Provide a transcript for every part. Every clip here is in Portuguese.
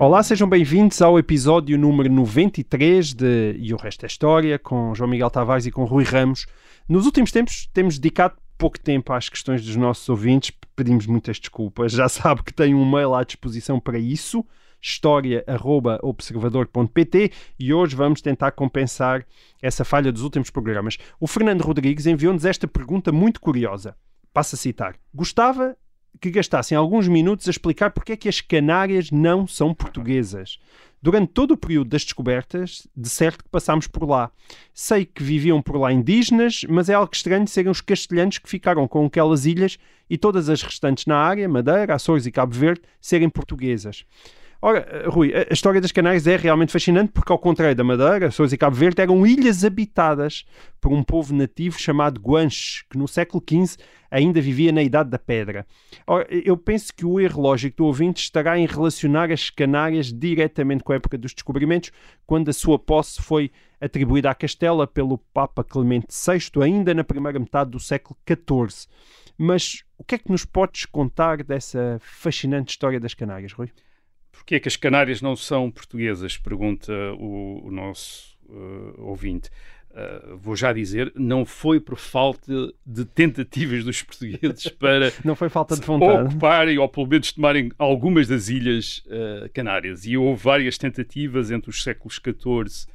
Olá, sejam bem-vindos ao episódio número 93 de E o Resto é História, com João Miguel Tavares e com Rui Ramos. Nos últimos tempos temos dedicado pouco tempo às questões dos nossos ouvintes, pedimos muitas desculpas. Já sabe que tem um mail à disposição para isso, história.observador.pt e hoje vamos tentar compensar essa falha dos últimos programas. O Fernando Rodrigues enviou-nos esta pergunta muito curiosa. Passo a citar. Gostava que gastassem alguns minutos a explicar porque é que as Canárias não são portuguesas. Durante todo o período das descobertas, de certo que passámos por lá. Sei que viviam por lá indígenas, mas é algo estranho serem os castelhanos que ficaram com aquelas ilhas e todas as restantes na área, Madeira, Açores e Cabo Verde, serem portuguesas. Ora, Rui, a história das Canárias é realmente fascinante porque, ao contrário da Madeira, Açores e Cabo Verde eram ilhas habitadas por um povo nativo chamado Guanches, que no século XV ainda vivia na Idade da Pedra. Ora, eu penso que o erro lógico do ouvinte estará em relacionar as Canárias diretamente com a época dos descobrimentos, quando a sua posse foi atribuída à Castela pelo Papa Clemente VI, ainda na primeira metade do século XIV. Mas o que é que nos podes contar dessa fascinante história das Canárias, Rui? Porquê é que as Canárias não são portuguesas? Pergunta o, o nosso uh, ouvinte. Uh, vou já dizer, não foi por falta de tentativas dos portugueses para não foi falta de vontade. ocuparem ou pelo menos tomarem algumas das ilhas uh, canárias. E houve várias tentativas entre os séculos XIV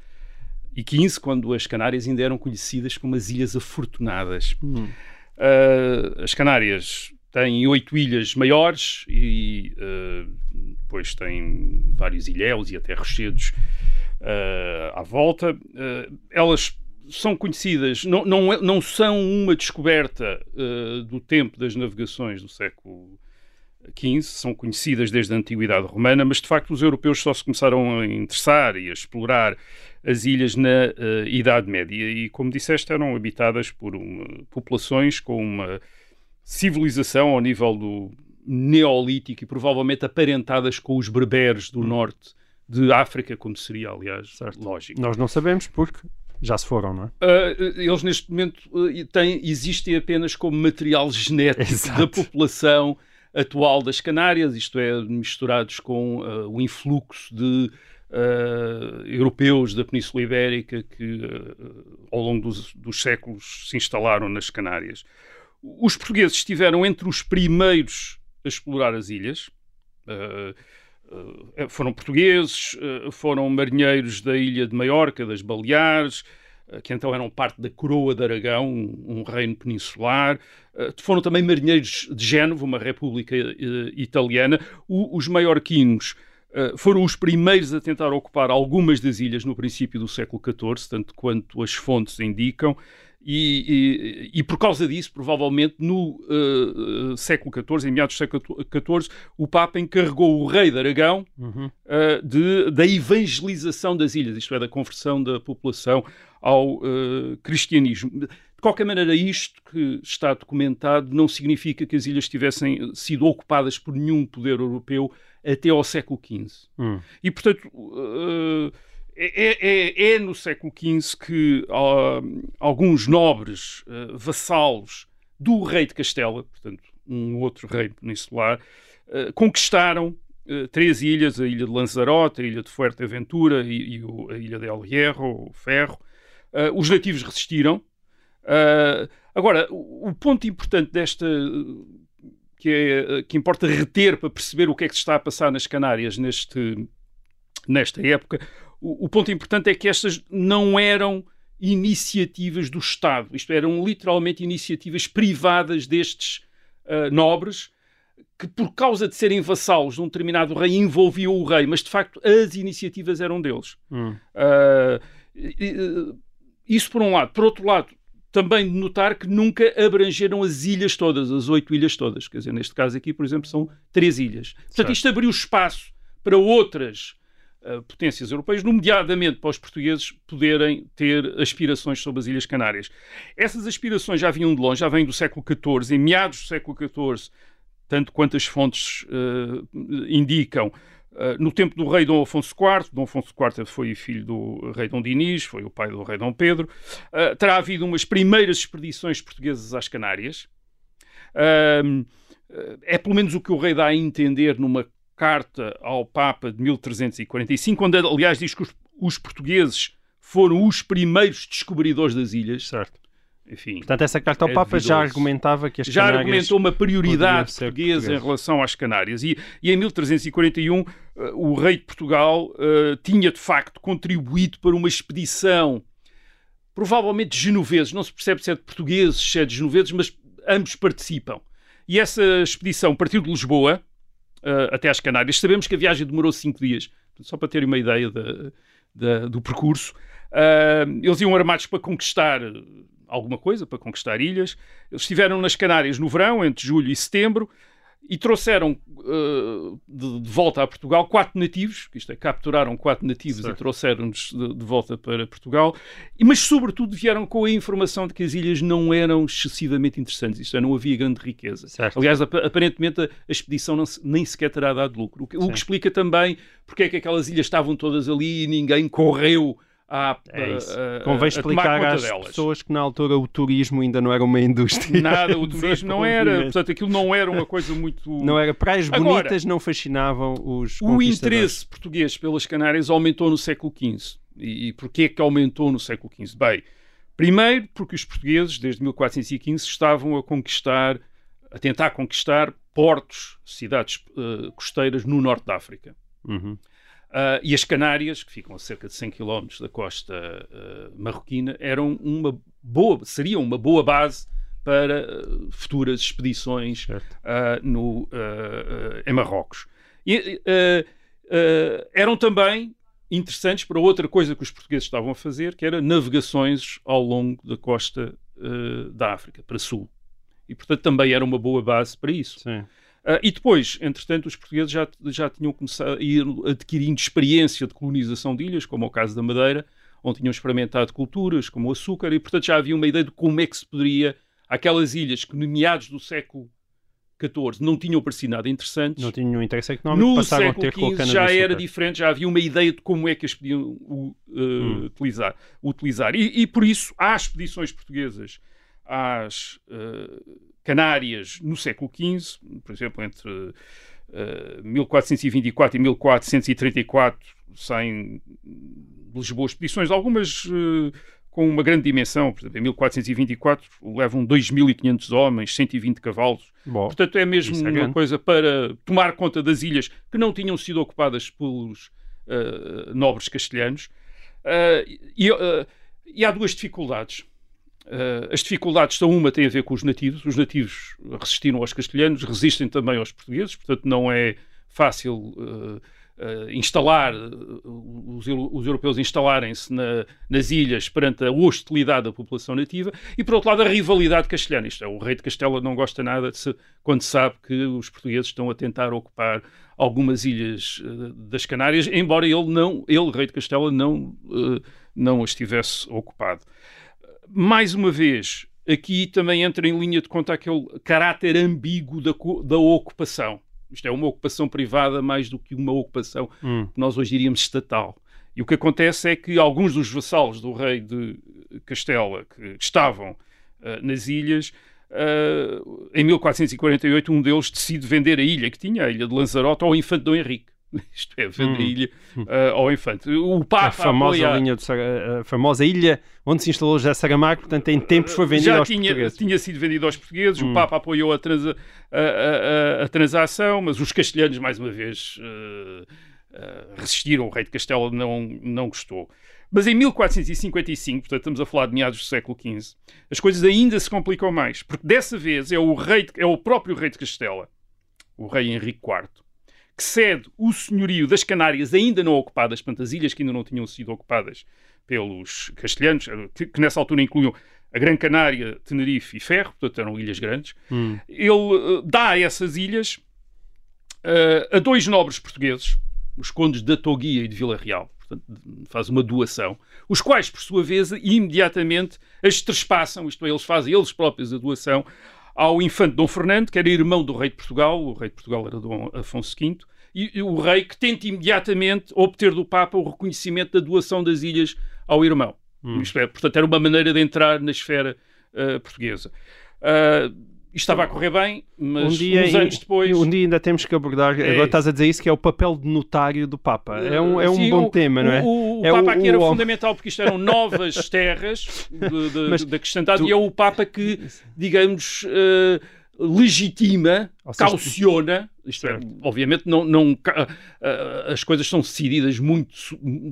e XV, quando as Canárias ainda eram conhecidas como as Ilhas Afortunadas. Hum. Uh, as Canárias têm oito ilhas maiores e uh, depois têm vários ilhéus e até rochedos uh, à volta. Uh, elas são conhecidas, não, não, não são uma descoberta do tempo das navegações do século XV, são conhecidas desde a Antiguidade Romana, mas de facto os europeus só se começaram a interessar e a explorar as ilhas na Idade Média e, como disseste, eram habitadas por uma, populações com uma civilização ao nível do neolítico e provavelmente aparentadas com os berberes do norte de África, como seria, aliás, Certo. lógico. Nós não sabemos porque já se foram, não é? Uh, eles neste momento uh, têm, existem apenas como material genético Exato. da população atual das Canárias, isto é, misturados com uh, o influxo de europeus da Península Ibérica que ao longo dos, dos séculos se instalaram nas Canárias. Os portugueses estiveram entre os primeiros a explorar as ilhas. Uh, uh, foram portugueses, uh, foram marinheiros da ilha de Maiorca, das Baleares, que então eram parte da coroa de Aragão, um, um reino peninsular. foram também marinheiros de Génova, uma república italiana. O, os maiorquinos foram os primeiros a tentar ocupar algumas das ilhas no princípio do século XIV, tanto quanto as fontes indicam. E, e, e, por causa disso, provavelmente no uh, século XIV, em meados do século XIV, o Papa encarregou o rei de Aragão Uhum. uh, de, da evangelização das ilhas, isto é, da conversão da população ao uh, cristianismo. De qualquer maneira, isto que está documentado não significa que as ilhas tivessem sido ocupadas por nenhum poder europeu até ao século XV. Hum. E, portanto, é, é, é, no século XV que uh, alguns nobres uh, vassalos do rei de Castela, portanto, um outro rei peninsular, uh, conquistaram três ilhas, a ilha de Lanzarote, a ilha de Fuerteventura e, e o, a ilha de El Hierro, o Ferro. os nativos resistiram. agora, o, o ponto importante desta que, é, que importa reter para perceber o que é que se está a passar nas Canárias neste, nesta época, o, o, ponto importante é que estas não eram iniciativas do Estado, isto eram literalmente iniciativas privadas destes uh, nobres que, por causa de serem vassalos de um determinado rei, envolviam o rei, mas de facto as iniciativas eram deles. Hum. Uh, isso por um lado. Por outro lado, também de notar que nunca abrangeram as ilhas todas, as oito ilhas todas. Quer dizer, neste caso aqui, por exemplo, são três ilhas. Portanto, Certo. isto abriu espaço para outras uh, potências europeias, nomeadamente para os portugueses poderem ter aspirações sobre as Ilhas Canárias. Essas aspirações já vinham de longe, já vêm do século XIV, em meados do século XIV, tanto quanto as fontes uh, indicam, Uh, no tempo do rei Dom Afonso IV, Dom Afonso IV foi filho do rei Dom Dinis, foi o pai do rei Dom Pedro, uh, terá havido umas primeiras expedições portuguesas às Canárias. Uh, é pelo menos o que o rei dá a entender numa carta ao Papa de 1345, onde aliás diz que os, os portugueses foram os primeiros descobridores das ilhas. Certo. Enfim, Portanto, essa carta ao é Papa já argumentava que as já Canárias argumentou uma prioridade portuguesa em portuguesas. relação às Canárias. E, e em 1341, eh, o rei de Portugal eh, tinha de facto contribuído para uma expedição, provavelmente de genoveses, não se percebe se é de portugueses, se é de genoveses, mas ambos participam. E essa expedição partiu de Lisboa eh, até às Canárias. Sabemos que a viagem demorou cinco dias, só para terem uma ideia da- da- do percurso. Ah, eles iam armados para conquistar alguma coisa, para conquistar ilhas. Eles estiveram nas Canárias no verão, entre julho e setembro, e trouxeram ah, de, de volta a Portugal quatro nativos, isto é, capturaram quatro nativos Certo. e trouxeram-nos de, de volta para Portugal, mas sobretudo vieram com a informação de que as ilhas não eram excessivamente interessantes, isto é, não havia grande riqueza. Certo. Aliás, ap- aparentemente a, a expedição não se- nem sequer terá dado lucro, o que, o que explica também porque é que aquelas ilhas estavam todas ali e ninguém correu a, É a- Convém explicar às delas. pessoas que na altura o turismo ainda não era uma indústria. Nada, o turismo não era, portanto, aquilo não era uma coisa muito. Não era praias Agora, bonitas, não fascinavam os O interesse português pelas Canárias aumentou no século XV. E, e porquê é que aumentou no século XV? Bem, primeiro porque os portugueses, desde 1415, estavam a conquistar, a tentar conquistar portos, cidades eh, costeiras no norte da África. Uhum. Ah, e as Canárias, que ficam a cerca de 100 km da costa ah, marroquina, eram uma boa, seriam uma boa base para ah, futuras expedições no, em Marrocos. E, eram também interessantes para outra coisa que os portugueses estavam a fazer, que era navegações ao longo da costa da África, para sul. E, portanto, também era uma boa base para isso. Sim. Ah, e depois, entretanto, os portugueses já, já tinham começado a ir adquirindo experiência de colonização de ilhas, como é o caso da Madeira, onde tinham experimentado culturas como o açúcar, e portanto já havia uma ideia de como é que se poderia, aquelas ilhas que, no meados do século XIV, não tinham parecido nada interessantes, Não tinham interesse económico, no passaram a século ter com a já era diferente, já havia uma ideia de como é que as podiam uh, uh, utilizar. utilizar. E, e por isso há expedições portuguesas às uh, Canárias no século XV, por exemplo, entre uh, 1424 e 1434 saem de Lisboa expedições, algumas uh, com uma grande dimensão, por exemplo, em 1424 levam 2.500 homens, 120 cavalos, Bom, Portanto, é mesmo é uma grande. coisa para tomar conta das ilhas que não tinham sido ocupadas pelos ah, nobres castelhanos. E, e há duas dificuldades. Ah, as dificuldades são uma tem a ver com os nativos. Os nativos resistiram aos castelhanos, resistem também aos portugueses, portanto não é fácil ah, ah, instalar, os, os europeus instalarem-se na- nas ilhas perante a hostilidade da população nativa e, por outro lado, a rivalidade castelhana. Isto é, o rei de Castela não gosta nada se- quando sabe que os portugueses estão a tentar ocupar algumas ilhas das Canárias, embora ele, não, ele rei de Castela, não, não as tivesse ocupado. Mais uma vez, aqui também entra em linha de conta aquele caráter ambíguo da, da ocupação. Isto é uma ocupação privada mais do que uma ocupação Hum. que nós hoje diríamos estatal. E o que acontece é que alguns dos vassalos do rei de Castela que estavam ah, nas ilhas, ah, em 1448, um deles decide vender a ilha que tinha, a ilha de Lanzarote, ao infante Dom Henrique. Isto é, vende Hum. a ilha ah, ao infante. O Papa A famosa, apoia- linha de Sara- a famosa ilha onde se instalou José Saramago, portanto, em tempos foi vendida já aos tinha, portugueses. tinha sido vendido aos portugueses, Hum. o Papa apoiou a, transa- a- a- a- a transação, mas os castelhanos, mais uma vez, eh, eh, resistiram. O rei de Castela não, não gostou. Mas em 1455, portanto estamos a falar de meados do século XV, as coisas ainda se complicam mais, porque dessa vez é o, rei é o próprio rei de Castela, o rei Henrique IV, que cede o senhorio das Canárias ainda não ocupadas, portanto as ilhas que ainda não tinham sido ocupadas pelos castelhanos, eh, que, que nessa altura incluíam a Gran Canária, Tenerife e Ferro, portanto eram ilhas grandes. Hum. Ele eh, dá essas ilhas eh, a dois nobres portugueses, os condes da Toguia e de Vila Real. Portanto, faz uma doação, os quais, por sua vez, imediatamente as trespassam, isto é, eles fazem eles próprios a doação ao infante Dom Fernando, que era irmão do rei de Portugal, o rei de Portugal era Dom Afonso V, e, o rei que tenta imediatamente obter do Papa o reconhecimento da doação das ilhas ao irmão. Hum. Isto é, portanto, era uma maneira de entrar na esfera uh, portuguesa. Uh, estava a correr bem, mas um dia, uns anos depois. Um dia ainda temos que abordar. É... Agora estás a dizer isso, que é o papel de notário do Papa. É um, é um Sim, bom o, tema, não é? O, o é Papa aqui era fundamental porque isto eram novas terras de, de, mas de acrescentado tu... e é o Papa que, digamos. Uh, legitima, seja, cauciona, isto é, obviamente não, não, as coisas são decididas muito,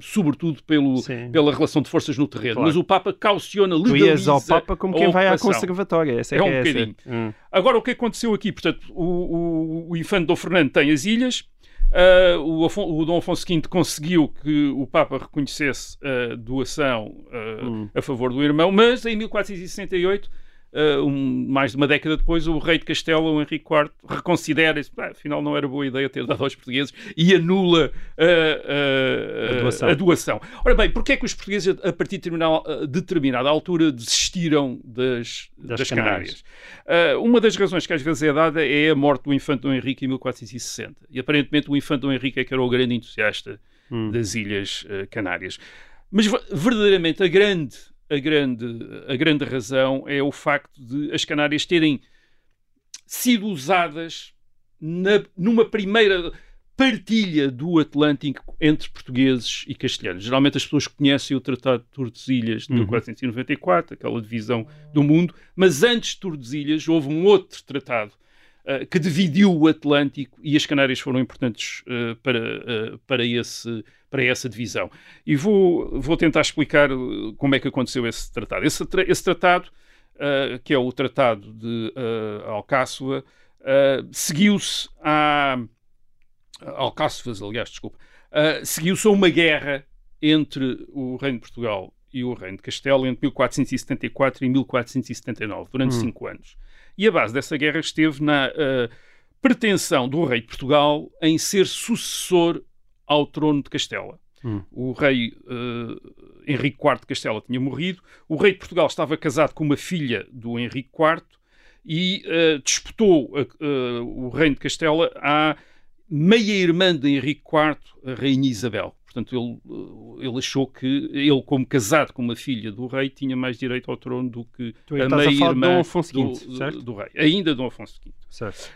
sobretudo pelo, pela relação de forças no terreno, claro. mas o Papa cauciona, legaliza Tu ias ao Papa como quem vai à conservatória, essa é, é um é bocadinho. Hum. Agora, o que aconteceu aqui? Portanto, o, o, o infante Dom Fernando tem as ilhas, Uh, o, o, Dom Afonso V conseguiu que o Papa reconhecesse a doação uh, hum. a favor do irmão, mas em 1468 Uh, um, mais de uma década depois, o rei de Castela, o Henrique IV, reconsidera isso. Ah, afinal, não era boa ideia ter dado aos portugueses e anula uh, uh, a, doação. a, doação. Ora bem, porquê é que os portugueses, a partir de determinada, altura, desistiram das, das, das Canárias? Canárias? uma das razões que às vezes é dada é a morte do infante Dom Henrique em 1460. E aparentemente o infante Dom Henrique é que era o grande entusiasta hum. das Ilhas Canárias. Mas verdadeiramente a grande a grande, a grande razão é o facto de as Canárias terem sido usadas na, numa primeira partilha do Atlântico entre portugueses e castelhanos. Geralmente as pessoas conhecem o Tratado de Tordesilhas de uhum. 1494, aquela divisão do mundo, mas antes de Tordesilhas houve um outro tratado uh, que dividiu o Atlântico e as Canárias foram importantes uh, para, uh, para esse para essa divisão. E vou, vou tentar explicar uh, como é que aconteceu esse tratado. Esse, esse tratado, uh, que é o Tratado de uh, Alcáçova, uh, seguiu-se a. Alcáçovas, aliás, desculpa. Seguiu-se a uma guerra entre o Reino de Portugal e o Reino de Castelo entre 1474 e 1479, durante hum. cinco anos. E a base dessa guerra esteve na uh, pretensão do rei de Portugal em ser sucessor ao trono de Castela. Hum. O rei uh, Henrique IV de Castela tinha morrido, o rei de Portugal estava casado com uma filha do Henrique IV e uh, disputou uh, o reino de Castela à meia-irmã de Henrique IV, a rainha Isabel. Portanto, ele, ele achou que ele, como casado com uma filha do rei, tinha mais direito ao trono do que a meia-irmã do, do, do, rei. Ainda Dom Afonso V. Certo.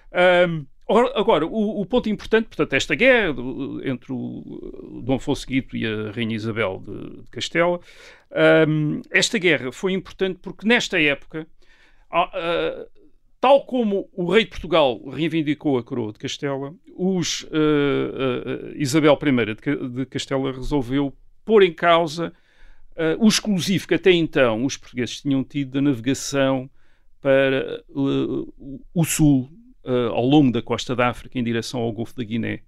Um, Agora, o, o, ponto importante, portanto, esta guerra entre o Dom Afonso V e a Rainha Isabel de, de Castela, um, esta guerra foi importante porque nesta época, tal como o rei de Portugal reivindicou a coroa de Castela, os, uh, uh, Isabel I de, de, Castela resolveu pôr em causa o exclusivo que até então os portugueses tinham tido da navegação para o sul uh, ao longo da costa da África em direção ao Golfo da Guiné.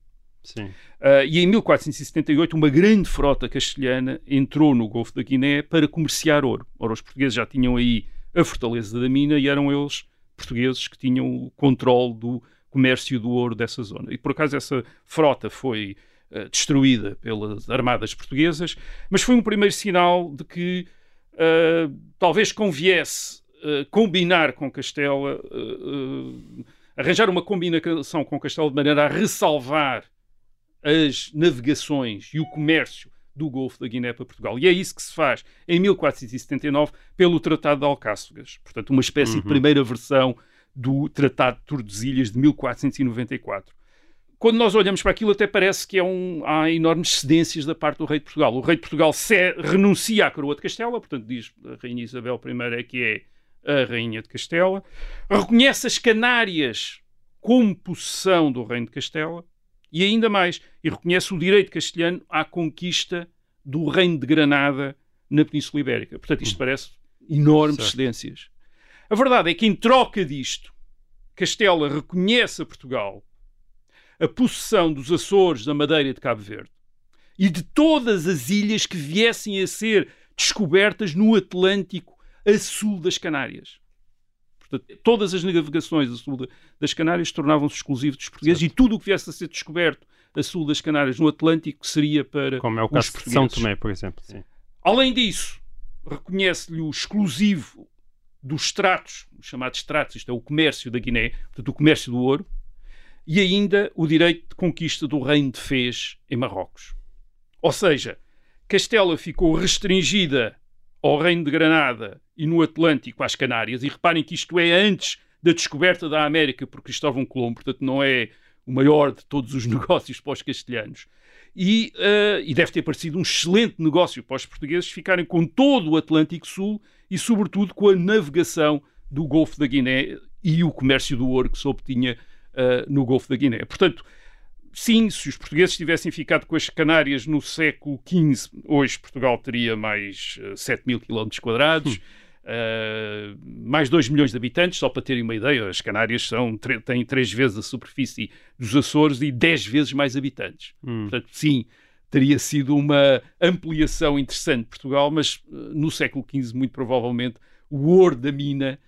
Uh, e em 1478 uma grande frota castelhana entrou no Golfo da Guiné para comerciar ouro. Ora, os portugueses já tinham aí a fortaleza da mina e eram eles, portugueses, que tinham o controle do comércio do ouro dessa zona. E por acaso essa frota foi uh, destruída pelas armadas portuguesas, mas foi um primeiro sinal de que uh, talvez conviesse combinar com Castela arranjar uma combinação com Castelo de maneira a ressalvar as navegações e o comércio do Golfo da Guiné para Portugal. E é isso que se faz em 1479 pelo Tratado de Alcáçovas. Portanto, uma espécie uhum. de primeira versão do Tratado de Tordesilhas de 1494. Quando nós olhamos para aquilo, até parece que é um, há enormes cedências da parte do rei de Portugal. O rei de Portugal se, renuncia à coroa de Castela, portanto, diz a Rainha Isabel I é que é a Rainha de Castela, reconhece as Canárias como possessão do Reino de Castela e ainda mais, e reconhece o direito castelhano à conquista do Reino de Granada na Península Ibérica. Portanto, isto parece enormes certo. cedências. A verdade é que, em troca disto, Castela reconhece a Portugal a possessão dos Açores, da Madeira e de Cabo Verde e de todas as ilhas que viessem a ser descobertas no Atlântico a sul das Canárias. Portanto, todas as navegações a sul das Canárias tornavam-se exclusivas dos portugueses certo. e tudo o que viesse a ser descoberto a sul das Canárias, no Atlântico, seria para Como é o caso de. São Tomé, por exemplo. Sim. Além disso, reconhece-lhe o exclusivo dos extratos, os chamados extratos, isto é o comércio da Guiné, portanto o comércio do ouro, e ainda o direito de conquista do reino de Fez em Marrocos. Ou seja, Castela ficou restringida ao reino de Granada e no Atlântico às Canárias, e reparem que isto é antes da descoberta da América por Cristóvão Colombo, portanto não é o maior de todos os negócios para os castelhanos. E, eh, e deve ter parecido um excelente negócio para os portugueses ficarem com todo o Atlântico Sul e, sobretudo, com a navegação do Golfo da Guiné e o comércio do ouro que se obtinha eh, no Golfo da Guiné. Portanto, sim, se os portugueses tivessem ficado com as Canárias no século XV, hoje Portugal teria mais eh, 7 mil quilómetros quadrados. eh, mais 2 milhões de habitantes, só para terem uma ideia, as Canárias são, têm três vezes a superfície dos Açores e 10 vezes mais habitantes. Hum. Portanto, sim, teria sido uma ampliação interessante de Portugal, mas eh, no século XV, muito provavelmente, o ouro da mina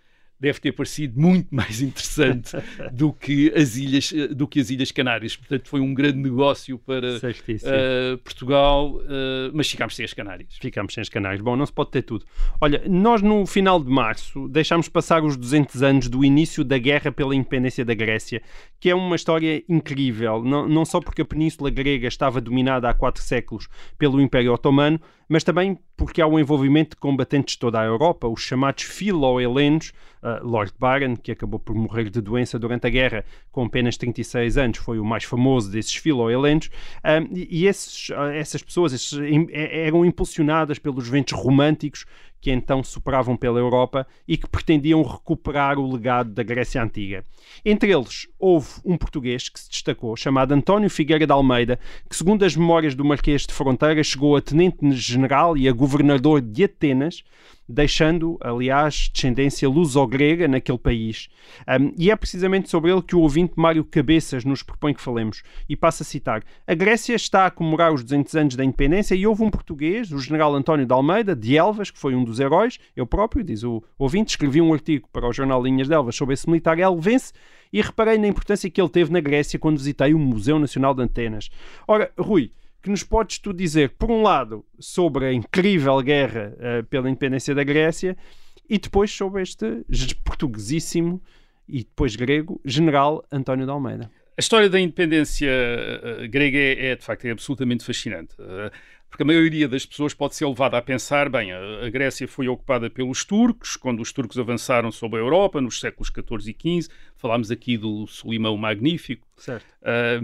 deve ter parecido muito mais interessante do que as ilhas, do que as Ilhas Canárias. Portanto, foi um grande negócio para eh, Portugal, eh, mas ficámos sem as Canárias. Ficamos sem os canais. Bom, não se pode ter tudo. Olha, nós no final de março deixámos passar os 200 anos do início da guerra pela independência da Grécia, que é uma história incrível, não, não só porque a Península Grega estava dominada há quatro séculos pelo Império Otomano, mas também porque há o envolvimento de combatentes de toda a Europa, os chamados filo-helenos, uh, Lord Byron, que acabou por morrer de doença durante a guerra com apenas 36 anos, foi o mais famoso desses filo-helenos, um, e, esses, uh, essas pessoas esses, im- e- eram impulsionadas pelos ventos românticos que então sopravam pela Europa e que pretendiam recuperar o legado da Grécia Antiga. Entre eles, houve um português que se destacou, chamado António Figueira de Almeida, que, segundo as memórias do Marquês de Fronteira, chegou a tenente-general e a governador de Atenas, deixando, aliás, descendência luso-grega naquele país. Um, e é precisamente sobre ele que o ouvinte Mário Cabeças nos propõe que falemos. E passo a citar: A Grécia está a comemorar os 200 anos da independência e houve um português, o general António de Almeida, de Elvas, que foi um dos heróis. Eu próprio, diz o ouvinte, escrevi um artigo para o jornal Linhas de Elvas sobre esse militar elvense e reparei na importância que ele teve na Grécia quando visitei o Museu Nacional de Atenas. Ora, Rui, que nos podes tu dizer, por um lado, sobre a incrível guerra eh, pela independência da Grécia e depois sobre este portuguesíssimo e depois grego general António de Almeida. A história da independência eh, grega é, é, de facto é absolutamente fascinante. eh, porque a maioria das pessoas pode ser levada a pensar, bem, a, Grécia foi ocupada pelos turcos, quando os turcos avançaram sobre a Europa, nos séculos XIV e XV. Falámos aqui do Solimão Magnífico. Certo. Ah,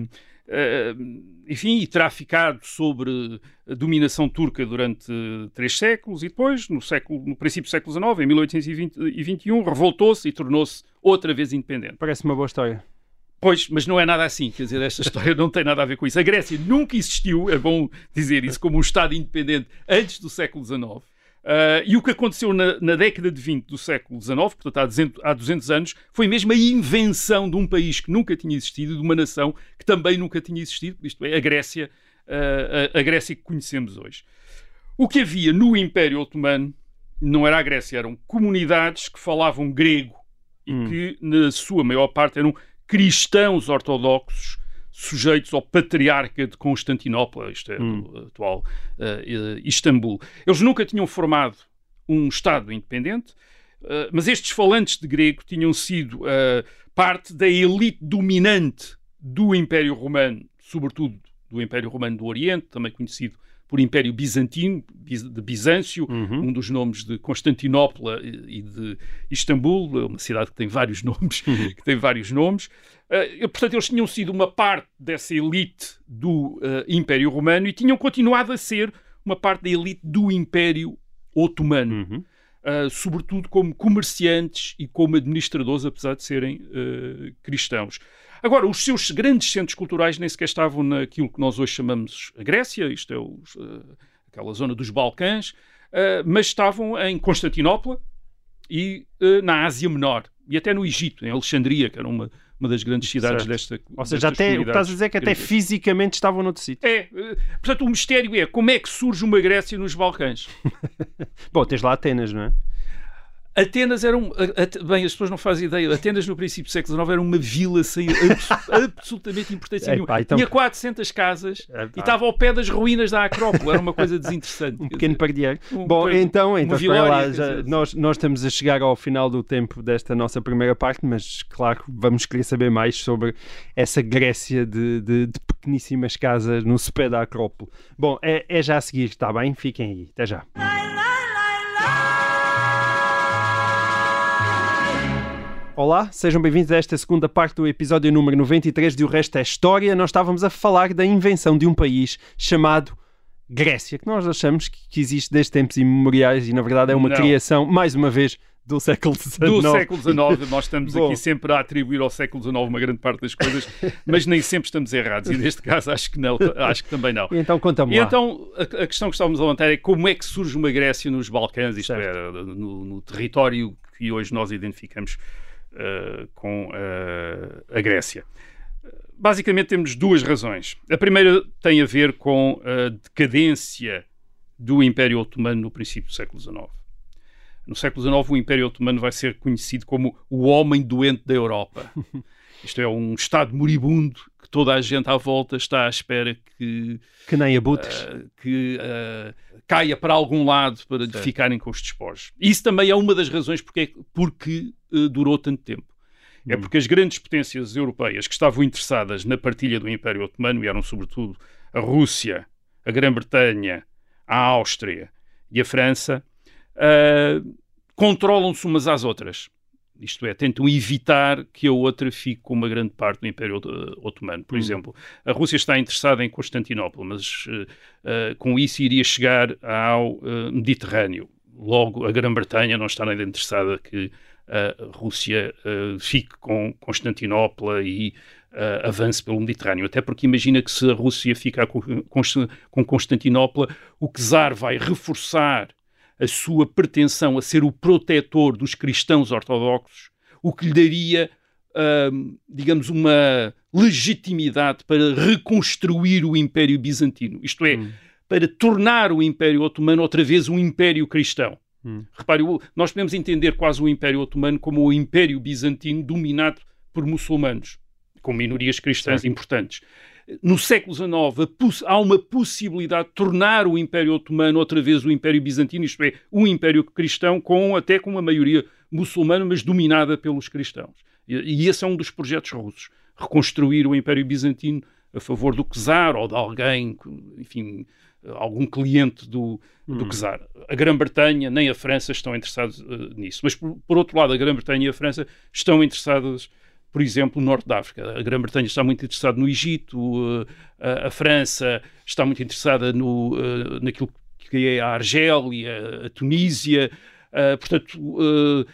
enfim, e terá ficado sobre a dominação turca durante três séculos e depois, no, século, no princípio do século XIX, em 1821, revoltou-se e tornou-se outra vez independente. Parece uma boa história. Pois, mas não é nada assim, quer dizer, esta história não tem nada a ver com isso. A Grécia nunca existiu, é bom dizer isso, como um Estado independente antes do século XIX. Ah, e o que aconteceu na, na década de 20 do século XIX, portanto há 200, há 200 anos, foi mesmo a invenção de um país que nunca tinha existido e de uma nação que também nunca tinha existido, isto é, a Grécia, ah, a, a Grécia que conhecemos hoje. O que havia no Império Otomano não era a Grécia, eram comunidades que falavam grego e Hum. que, na sua maior parte, eram cristãos ortodoxos sujeitos ao patriarca de Constantinopla, isto é, Hum. do atual eh, Istambul. Eles nunca tinham formado um Estado independente, eh, mas estes falantes de grego tinham sido eh, parte da elite dominante do Império Romano, sobretudo do Império Romano do Oriente, também conhecido por Império Bizantino, Biz- de Bizâncio, Uhum. um dos nomes de Constantinopla e de Istambul, uma cidade que tem vários nomes, que tem vários nomes. Eh, portanto, eles tinham sido uma parte dessa elite do eh, Império Romano e tinham continuado a ser uma parte da elite do Império Otomano, Uhum. eh, sobretudo como comerciantes e como administradores, apesar de serem cristãos. Agora, os seus grandes centros culturais nem sequer estavam naquilo que nós hoje chamamos a Grécia, isto é os, eh, aquela zona dos Balcãs, eh, mas estavam em Constantinopla e eh, na Ásia Menor, e até no Egito, em Alexandria, que era uma, uma das grandes cidades Certo. desta. Ou seja, até, o que estás a dizer é que até fisicamente estavam noutro sítio. É, portanto, o mistério é como é que surge uma Grécia nos Balcãs. Bom, tens lá Atenas, não é? Atenas era um. Bem, as pessoas não fazem ideia. Atenas, no princípio do século XIX, era uma vila sem abs- absolutamente importância Epá, nenhuma. então- Tinha 400 casas É, e tá. estava ao pé das ruínas da Acrópole. Era uma coisa desinteressante. Um pequeno pardieiro. Um Bom, pequeno- então, então espera lá, já- nós, nós estamos a chegar ao final do tempo desta nossa primeira parte, mas claro, vamos querer saber mais sobre essa Grécia de, de- de pequeníssimas casas no sopé da Acrópole. Bom, é, é já a seguir, está bem? Fiquem aí, até já. Olá, sejam bem-vindos a esta segunda parte do episódio número 93 de O Resto é História. Nós estávamos a falar da invenção de um país chamado Grécia, que nós achamos que existe desde tempos imemoriais e, na verdade, é uma Não. criação, mais uma vez, do século XIX. Do século XIX, nós estamos Bom. aqui sempre a atribuir ao século XIX uma grande parte das coisas, mas nem sempre estamos errados. E neste caso acho que não, acho que também não. E então, conta-me E lá. então a, a questão que estávamos a levantar é como é que surge uma Grécia nos Balcãs, isto é, no, no território que hoje nós identificamos eh, com eh, a Grécia. Basicamente temos duas razões. A primeira tem a ver com a decadência do Império Otomano no princípio do século XIX. No século XIX, o Império Otomano vai ser conhecido como o homem doente da Europa. Isto é, um Estado moribundo que toda a gente à volta está à espera que Que nem abutres. eh, que eh, caia para algum lado para ficarem com os despojos. Isso também é uma das razões porque, porque eh, durou tanto tempo. É Hum. porque as grandes potências europeias que estavam interessadas na partilha do Império Otomano, e eram sobretudo a Rússia, a Grã-Bretanha, a Áustria e a França, eh, controlam-se umas às outras. Isto é, tentam evitar que a outra fique com uma grande parte do Império eh, Otomano. Por exemplo, a Rússia está interessada em Constantinopla, mas eh, com isso iria chegar ao eh, Mediterrâneo. Logo, a Grã-Bretanha não está nada interessada que a Rússia eh, fique com Constantinopla e eh, avance pelo Mediterrâneo. Até porque imagina que se a Rússia ficar com, com, com Constantinopla, o czar vai reforçar a sua pretensão a ser o protetor dos cristãos ortodoxos, o que lhe daria, hum, digamos, uma legitimidade para reconstruir o Império Bizantino. Isto é, para tornar o Império Otomano outra vez um Império Cristão. Hum. Repare, o- nós podemos entender quase o Império Otomano como o Império Bizantino dominado por muçulmanos, com minorias cristãs importantes. No século XIX há uma possibilidade de tornar o Império Otomano outra vez o Império Bizantino, isto é, um Império cristão com até com uma maioria muçulmana, mas dominada pelos cristãos. E, e esse é um dos projetos russos, reconstruir o Império Bizantino a favor do czar ou de alguém, enfim, algum cliente do, do czar. A Grã-Bretanha nem a França estão interessados eh, nisso. Mas, por, por outro lado, a Grã-Bretanha e a França estão interessadas, por exemplo, no Norte da África. A Grã-Bretanha está muito interessada no Egito, eh, a, a França está muito interessada no, eh, naquilo que é a Argélia, a Tunísia. eh, portanto,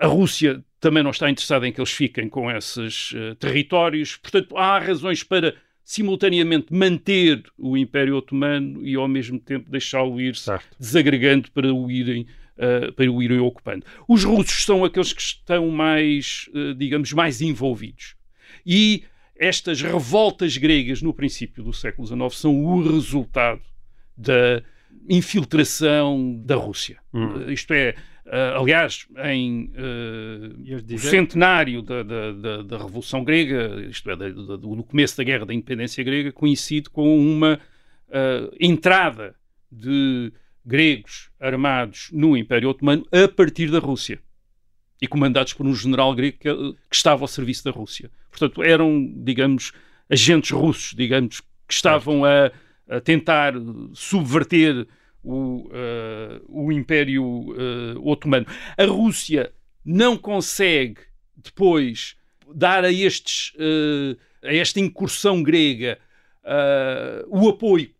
a Rússia também não está interessada em que eles fiquem com esses territórios. Portanto, há razões para simultaneamente manter o Império Otomano e ao mesmo tempo deixá-lo ir Certo. desagregando para o irem uh, para o irem ocupando. Os russos são aqueles que estão mais, uh, digamos, mais envolvidos. E estas revoltas gregas no princípio do século XIX são o resultado da infiltração da Rússia. Uh, isto é, uh, aliás, em uh, dizer? centenário da, da, da, da Revolução Grega, isto é, da- do começo da Guerra da Independência Grega, coincide com uma uh, entrada de gregos armados no Império Otomano a partir da Rússia e comandados por um general grego que, que estava ao serviço da Rússia. Portanto, eram, digamos, agentes russos, digamos, que estavam a, a tentar subverter o, eh, o Império eh, Otomano. A Rússia não consegue depois dar a, estes, eh, a esta incursão grega o apoio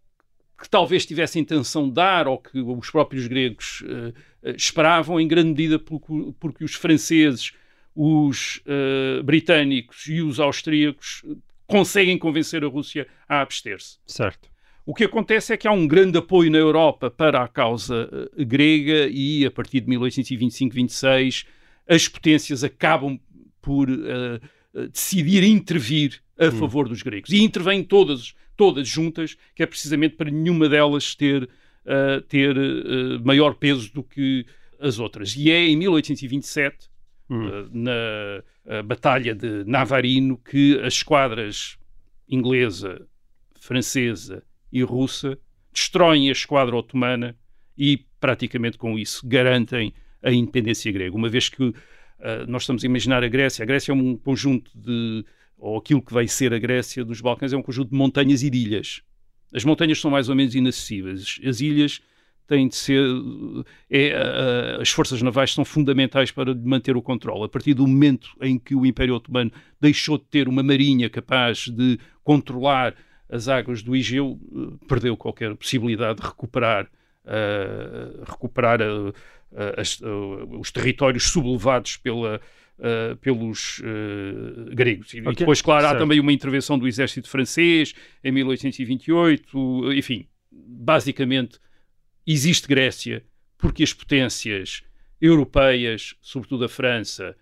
que talvez tivesse a intenção de dar ou que os próprios gregos eh, esperavam, em grande medida porque, porque os franceses, os eh, britânicos e os austríacos conseguem convencer a Rússia a abster-se. Certo. O que acontece é que há um grande apoio na Europa para a causa grega e, a partir de 1825-26, as potências acabam por decidir intervir a favor dos gregos. E intervêm todas, todas juntas, que é precisamente para nenhuma delas ter, eh, ter eh, maior peso do que as outras. E é em 1827, Hum. uh, na uh, Batalha de Navarino, que as esquadras inglesa, francesa e russa destroem a esquadra otomana e, praticamente com isso, garantem a independência grega. Uma vez que uh, nós estamos a imaginar a Grécia, a Grécia é um conjunto de, ou aquilo que vai ser a Grécia dos Balcãs, é um conjunto de montanhas e de ilhas. As montanhas são mais ou menos inacessíveis. As ilhas têm de ser. É, uh, as forças navais são fundamentais para manter o controle. A partir do momento em que o Império Otomano deixou de ter uma marinha capaz de controlar as águas do Egeu, uh, perdeu qualquer possibilidade de recuperar, uh, recuperar as, os territórios sublevados pela. Pelos gregos. E Okay, depois, claro, há certo. também uma intervenção do exército francês em 1828, enfim, basicamente existe Grécia porque as potências europeias, sobretudo a França,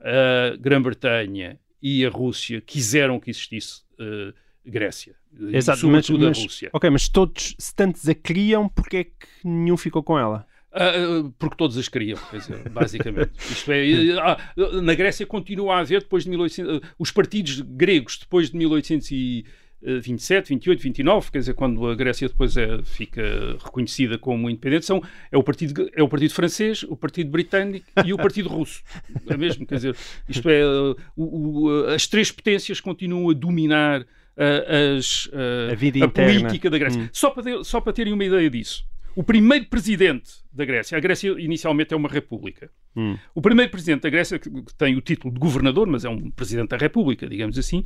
a Grã-Bretanha e a Rússia, quiseram que existisse uh, Grécia. E Exato, mas, sobretudo mas- a Rússia. ok, mas todos, se tantos a queriam, porque é que nenhum ficou com ela? Ah, ah, porque todos as queriam, quer dizer, basicamente. Isto é, ah, na Grécia continua a haver, depois de 1800, ah, os partidos gregos, depois de 1827, 28, 29, quer dizer, quando a Grécia depois é, fica reconhecida como independente, são, é, o partido, é o Partido Francês, o Partido Britânico e o Partido Russo. É mesmo, quer dizer, isto é, o- o- as três potências continuam a dominar ah, as, ah, A vida interna. política da Grécia. Hum. Só, para só para terem uma ideia disso. O primeiro presidente da Grécia, a Grécia inicialmente é uma república. Hum. O primeiro presidente da Grécia, que tem o título de governador, mas é um presidente da república, digamos assim,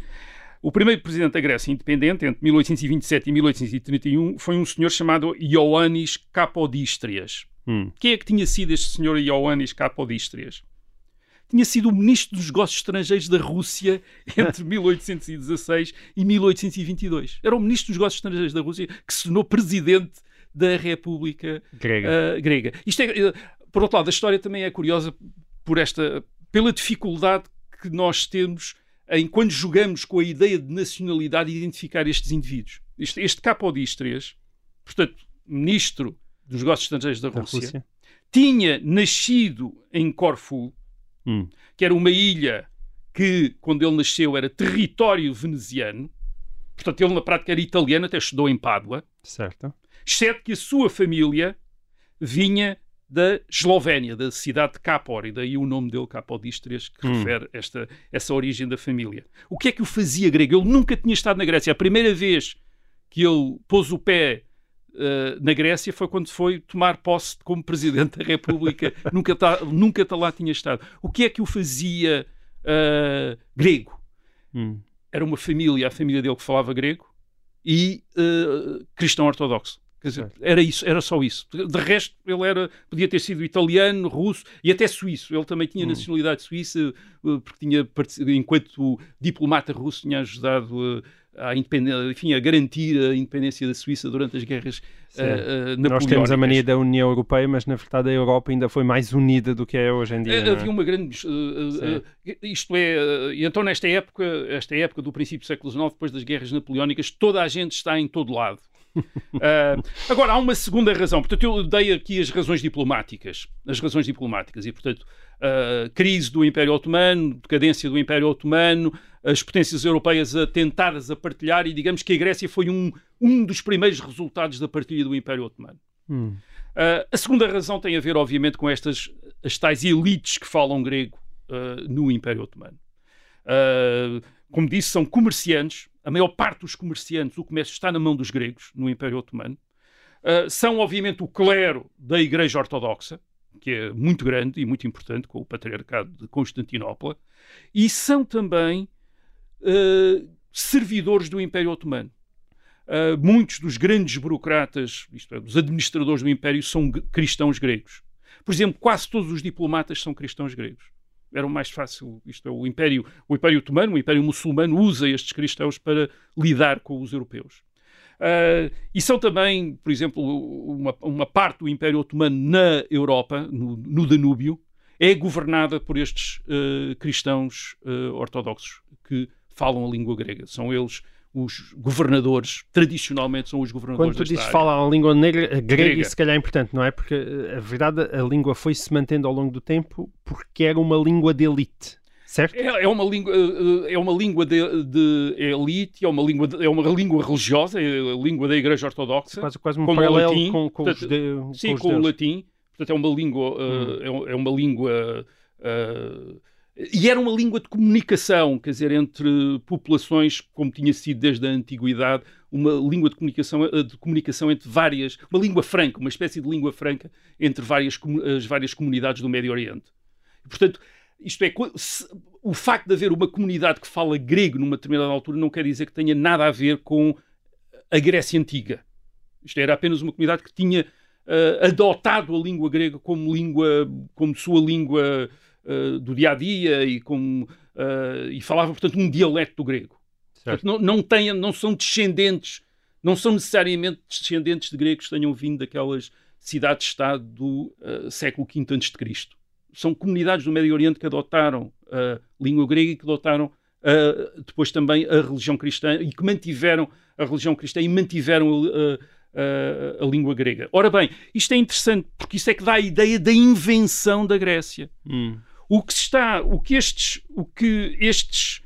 o primeiro presidente da Grécia independente, entre 1827 e 1831, foi um senhor chamado Ioannis Capodístrias. Hum. Quem é que tinha sido este senhor Ioannis Capodístrias? Tinha sido o ministro dos negócios estrangeiros da Rússia entre 1816 e 1822. Era o ministro dos negócios estrangeiros da Rússia que se tornou presidente da República Grega. uh, grega. Isto é, por outro lado, a história também é curiosa por esta, pela dificuldade que nós temos em quando jogamos com a ideia de nacionalidade e identificar estes indivíduos. Este, este portanto, ministro dos negócios estrangeiros da da Rússia, Rússia. tinha nascido em Corfu, Hum. que era uma ilha que, quando ele nasceu, era território veneziano. Portanto, ele na prática era italiano, até estudou em Pádua Certo. Exceto que a sua família vinha da Eslovénia, da cidade de Capor, e daí o nome dele, Capodístrias, que Hum. refere esta, essa origem da família. O que é que o fazia grego? Ele nunca tinha estado na Grécia. A primeira vez que ele pôs o pé eh, na Grécia foi quando foi tomar posse como presidente da República. nunca, tá, nunca tá lá tinha estado. O que é que o fazia eh, grego? Hum. era uma família, a família dele que falava grego e eh, cristão ortodoxo. Quer dizer, era isso, era só isso. De resto, ele era, podia ter sido italiano, russo e até suíço. Ele também tinha Hum. nacionalidade suíça, eh, porque tinha, enquanto diplomata russo, tinha ajudado eh, a, enfim, a garantir a independência da Suíça durante as guerras eh, eh, Nós temos a mania da União Europeia, mas na verdade a Europa ainda foi mais unida do que é hoje em dia. É? Havia uma grande. eh, isto é, então nesta época, esta época do princípio do século XIX, depois das guerras napoleónicas, toda a gente está em todo lado. Ah, agora, há uma segunda razão. Portanto, eu dei aqui as razões diplomáticas. As razões diplomáticas. E, portanto, a crise do Império Otomano, decadência do Império Otomano, as potências europeias a tentadas a partilhar, e digamos que a Grécia foi um, um dos primeiros resultados da partilha do Império Otomano. Hum. Uh, a segunda razão tem a ver, obviamente, com estas as tais elites que falam grego uh, no Império Otomano. Uh, como disse, são comerciantes. A maior parte dos comerciantes, o comércio está na mão dos gregos no Império Otomano. Uh, são, obviamente, o clero da Igreja Ortodoxa, que é muito grande e muito importante, com o Patriarcado de Constantinopla. E são também uh, servidores do Império Otomano. Uh, muitos dos grandes burocratas, isto é, dos administradores do Império, são cristãos gregos. Por exemplo, quase todos os diplomatas são cristãos gregos. Era o mais fácil, isto é, o Império, o Império Otomano, o Império Muçulmano usa estes cristãos para lidar com os europeus. Uh, e são também, por exemplo, uma, uma parte do Império Otomano na Europa, no, no Danúbio, é governada por estes uh, cristãos uh, ortodoxos que falam a língua grega. São eles os governadores, tradicionalmente são os governadores Quando tu dizes desta fala a língua negra, a grega, Grega. se calhar é importante, não é? Porque eh, a verdade, a língua foi se mantendo ao longo do tempo porque era uma língua de elite, certo? É, é uma língua, eh, é uma língua de, de elite, é uma língua, de- é uma língua religiosa, é a língua da Igreja Ortodoxa. Quase, quase um Como o paralelo latim, com, com, portanto, judeus. Sim, com o latim. Portanto, é uma língua. uh, é um- é uma língua. uh, e era uma língua de comunicação, quer dizer, entre populações, como tinha sido desde a antiguidade, uma língua de comunicação, uh, de comunicação entre várias. Uma língua franca, uma espécie de língua franca entre várias, as várias comunidades do Médio Oriente. Portanto, isto é, se- o facto de haver uma comunidade que fala grego numa determinada altura não quer dizer que tenha nada a ver com a Grécia Antiga. Isto era apenas uma comunidade que tinha eh, adotado a língua grega como língua, como sua língua eh, do dia a dia e, como, eh, e falava, portanto, um dialeto do grego. Portanto, não, não, tenham, não são descendentes, não são necessariamente descendentes de gregos que tenham vindo daquelas cidades-estado do eh, século V a.C. São comunidades do Médio Oriente que adotaram a língua grega e que adotaram eh, depois também a religião cristã e que mantiveram a religião cristã e mantiveram a, a- a língua grega. Ora bem, isto é interessante porque isso é que dá a ideia da invenção da Grécia. Hum. O que está, o que estes, o que estes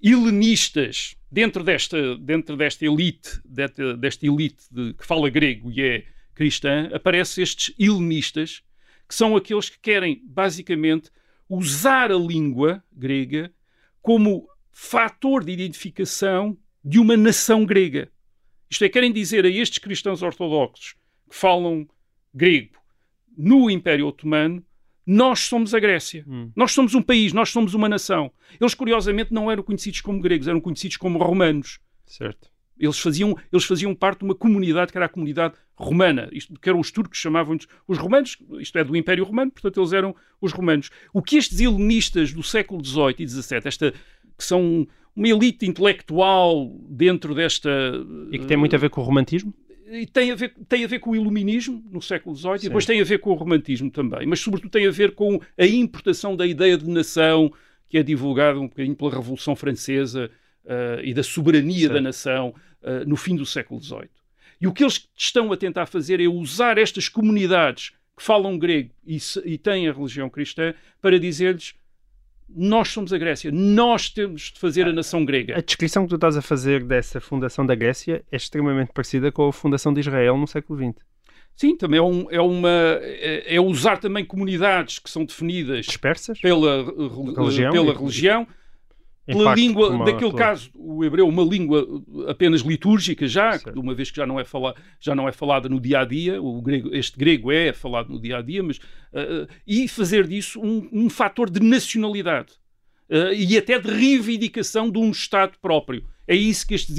helenistas dentro desta, dentro desta elite, desta, desta elite de- que fala grego e é cristã, aparecem estes helenistas que são aqueles que querem basicamente usar a língua grega como fator de identificação de uma nação grega. Isto é, querem dizer a estes cristãos ortodoxos que falam grego no Império Otomano, nós somos a Grécia. Hum. Nós somos um país, nós somos uma nação. Eles, curiosamente, não eram conhecidos como gregos, eram conhecidos como romanos. Certo. Eles faziam, eles faziam parte de uma comunidade que era a comunidade romana, isto que eram os turcos, chamavam-nos os romanos, isto é do Império Romano, portanto eles eram os romanos. O que estes helenistas do século XVIII e XVII, esta, que são uma elite intelectual dentro desta... E que tem muito a ver com o romantismo? E tem a, ver, tem a ver com o iluminismo no século XVIII e depois tem a ver com o romantismo também, mas sobretudo tem a ver com a importação da ideia de nação que é divulgada um bocadinho pela Revolução Francesa eh, e da soberania Certo. da nação eh, no fim do século XVIII. E o que eles estão a tentar fazer é usar estas comunidades que falam grego e, se- e têm a religião cristã para dizer-lhes nós somos a Grécia, nós temos de fazer a nação grega. A descrição que tu estás a fazer dessa fundação da Grécia é extremamente parecida com a fundação de Israel no século XX. Sim, também é, um- é uma é, é usar também comunidades que são definidas Dispersas? pela eh, Religião pela religião, pela Impacto língua, como a- daquele pela- caso, o hebreu, uma língua apenas litúrgica já, Certo. uma vez que já não é fala, já não é falada no dia a dia, o grego, este grego é falado no dia a dia, mas eh, e fazer disso um, um fator de nacionalidade eh, e até de reivindicação de um Estado próprio. É isso que estes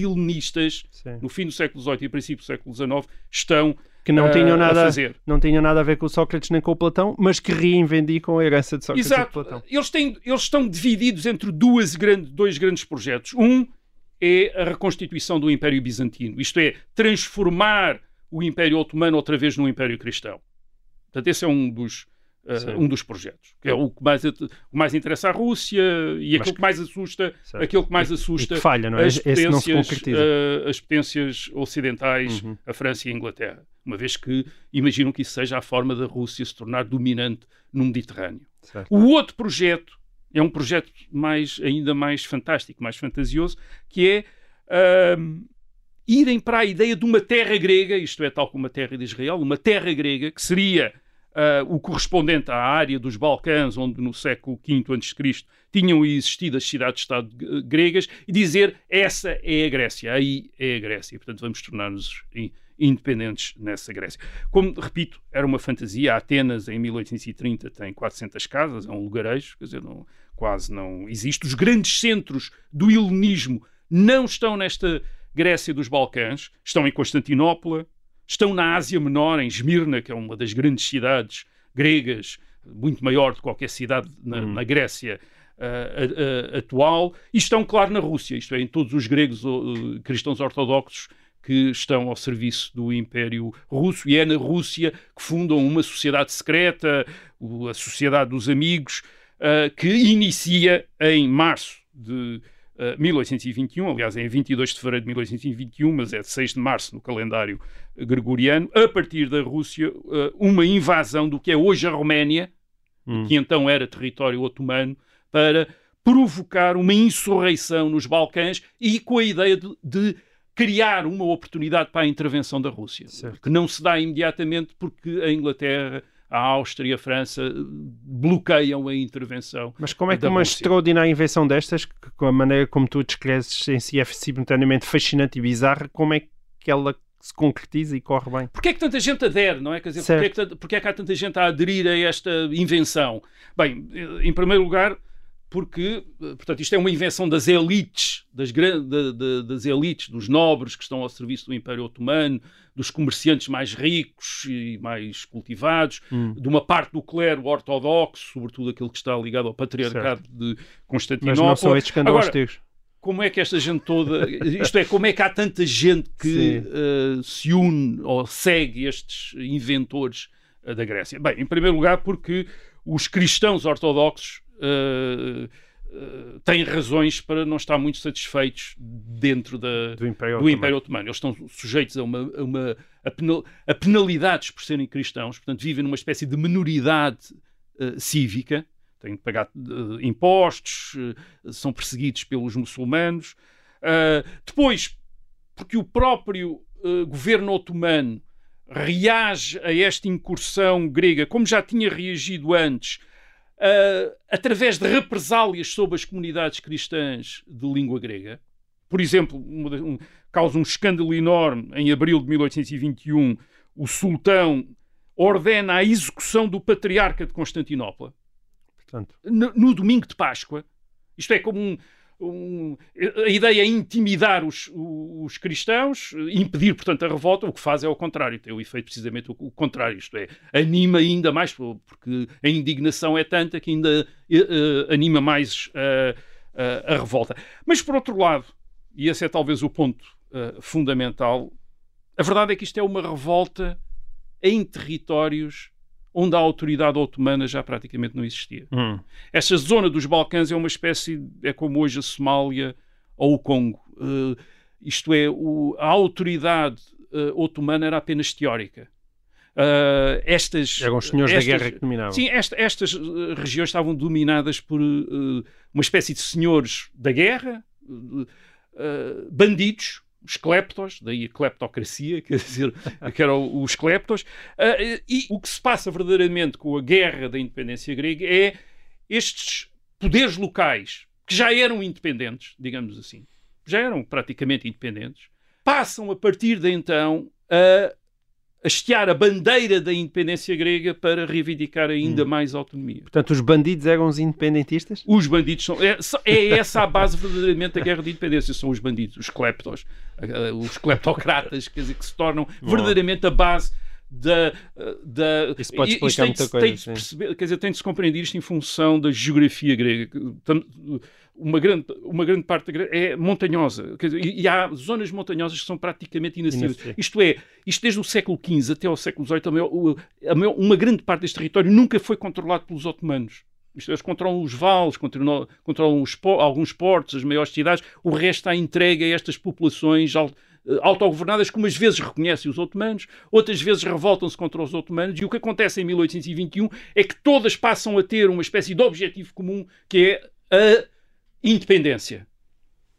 Sim. no fim do século XVIII e princípio do século XIX, estão Que não tinham, a nada, fazer. não tinham nada a ver com o Sócrates nem com o Platão, mas que reivindicam a herança de Sócrates e de Exato. Platão. Eles, têm, eles estão divididos entre duas dois grandes projetos. Um é a reconstituição do Império Bizantino, isto é, transformar o Império Otomano outra vez num Império Cristão. Portanto, esse é um dos, uh, um dos projetos. Que é o que mais, o mais interessa à Rússia e aquele que mais assusta, Certo. aquele que mais assusta que falha, não é? as potências, uh, as potências ocidentais, Uhum. a França e a Inglaterra. Uma vez que imaginam que isso seja a forma da Rússia se tornar dominante no Mediterrâneo. Certo. O outro projeto é um projeto mais, ainda mais fantástico, mais fantasioso, que é ahm, irem para a ideia de uma terra grega, isto é, tal como a terra de Israel, uma terra grega, que seria ah, o correspondente à área dos Balcãs, onde no século V a.C. tinham existido as cidades-estado eh, gregas, e dizer essa é a Grécia, aí é a Grécia. Portanto, vamos tornar-nos in- independentes nessa Grécia. Como, repito, era uma fantasia. Atenas, em 1830, tem 400 casas, é um lugarejo, quer dizer, não- quase não existe. Os grandes centros do helenismo não estão nesta Grécia dos Balcãs, estão em Constantinopla, estão na Ásia Menor, em Esmirna, que é uma das grandes cidades gregas, muito maior do que qualquer cidade na, Hum. na Grécia a- a- atual, e estão, claro, na Rússia, isto é, em todos os gregos oh, cristãos ortodoxos que estão ao serviço do Império Russo, e é na Rússia que fundam uma sociedade secreta, a Sociedade dos Amigos, ah, que inicia em março de Uh, 1821, aliás, é em 22 de fevereiro de 1821, mas é 6 de março no calendário gregoriano, a partir da Rússia, uh, uma invasão do que é hoje a Roménia, hum. que então era território otomano, para provocar uma insurreição nos Balcãs e com a ideia de, de criar uma oportunidade para a intervenção da Rússia, certo. que não se dá imediatamente porque a Inglaterra a Áustria e a França bloqueiam a intervenção. Mas como é que uma Rússia? extraordinária invenção destas, que, com a maneira como tu descreves em si é simultaneamente fascinante e bizarra, como é que ela se concretiza e corre bem? Porquê é que tanta gente adere, não é? Quer dizer, porquê é, que, porquê é que há tanta gente a aderir a esta invenção? Bem, em primeiro lugar, porque, portanto, isto é uma invenção das elites, das, das elites, dos nobres que estão ao serviço do Império Otomano, dos comerciantes mais ricos e mais cultivados, hum. de uma parte do clero ortodoxo, sobretudo aquele que está ligado ao patriarcado certo. de Constantinopla. Mas não são estes que andam aos teus. Como é que esta gente toda, isto é, como é que há tanta gente que uh, se une ou segue estes inventores uh, da Grécia? Bem, em primeiro lugar, porque os cristãos ortodoxos uh, uh, têm razões para não estar muito satisfeitos dentro da, do, Império, do Império Otomano. Eles estão sujeitos a, uma, a, uma, a, penal, a penalidades por serem cristãos, portanto, vivem numa espécie de minoridade uh, cívica, têm de pagar impostos, são perseguidos pelos muçulmanos. depois, porque o próprio governo otomano reage a esta incursão grega, como já tinha reagido antes, uh, através de represálias sobre as comunidades cristãs de língua grega. Por exemplo, um, um, causa um escândalo enorme em abril de 1821. O sultão ordena a execução do patriarca de Constantinopla Portanto. No, no domingo de Páscoa. Isto é como um, um, a ideia é intimidar os, os, cristãos, impedir, portanto, a revolta, o que faz é o contrário, tem o efeito precisamente o, o contrário, isto é, anima ainda mais, porque a indignação é tanta que ainda uh, anima mais uh, uh, a revolta. Mas, por outro lado, e esse é talvez o ponto fundamental, a verdade é que isto é uma revolta em territórios onde a autoridade otomana já praticamente não existia. Hum. Esta zona dos Balcãs é uma espécie, é como hoje a Somália ou o Congo. Uh, isto é, o, a autoridade uh, otomana era apenas teórica. Uh, estas, Eram os senhores estas, da guerra que dominavam. Sim, esta, estas regiões estavam dominadas por uma espécie de senhores da guerra, bandidos, os cleptos, daí a cleptocracia, quer dizer, que eram os cleptos, uh, e o que se passa verdadeiramente com a guerra da independência grega é estes poderes locais, que já eram independentes, digamos assim, já eram praticamente independentes, passam a partir de então a hastear a bandeira da independência grega para reivindicar ainda hum. mais autonomia. Portanto, os bandidos eram os independentistas? Os bandidos são. É, é essa a base verdadeiramente da guerra de independência. São os bandidos, os cleptos, os cleptocratas, quer dizer, que se tornam verdadeiramente a base da, da isso pode explicar muita coisa. Tem de perceber, quer dizer, tem de se compreender isto em função da geografia grega uma grande, uma grande parte é montanhosa. Dizer, e, há zonas montanhosas que são praticamente inacessíveis. Isto é, isto desde o século XV até ao século XVIII, a maior, a maior, uma grande parte deste território nunca foi controlado pelos otomanos. Isto, é, eles controlam os vales, controlam, controlam os, alguns portos, as maiores cidades, o resto está entregue a estas populações eh, autogovernadas que umas vezes reconhecem os otomanos, outras vezes revoltam-se contra os otomanos, e o que acontece em 1821 é que todas passam a ter uma espécie de objetivo comum, que é a independência.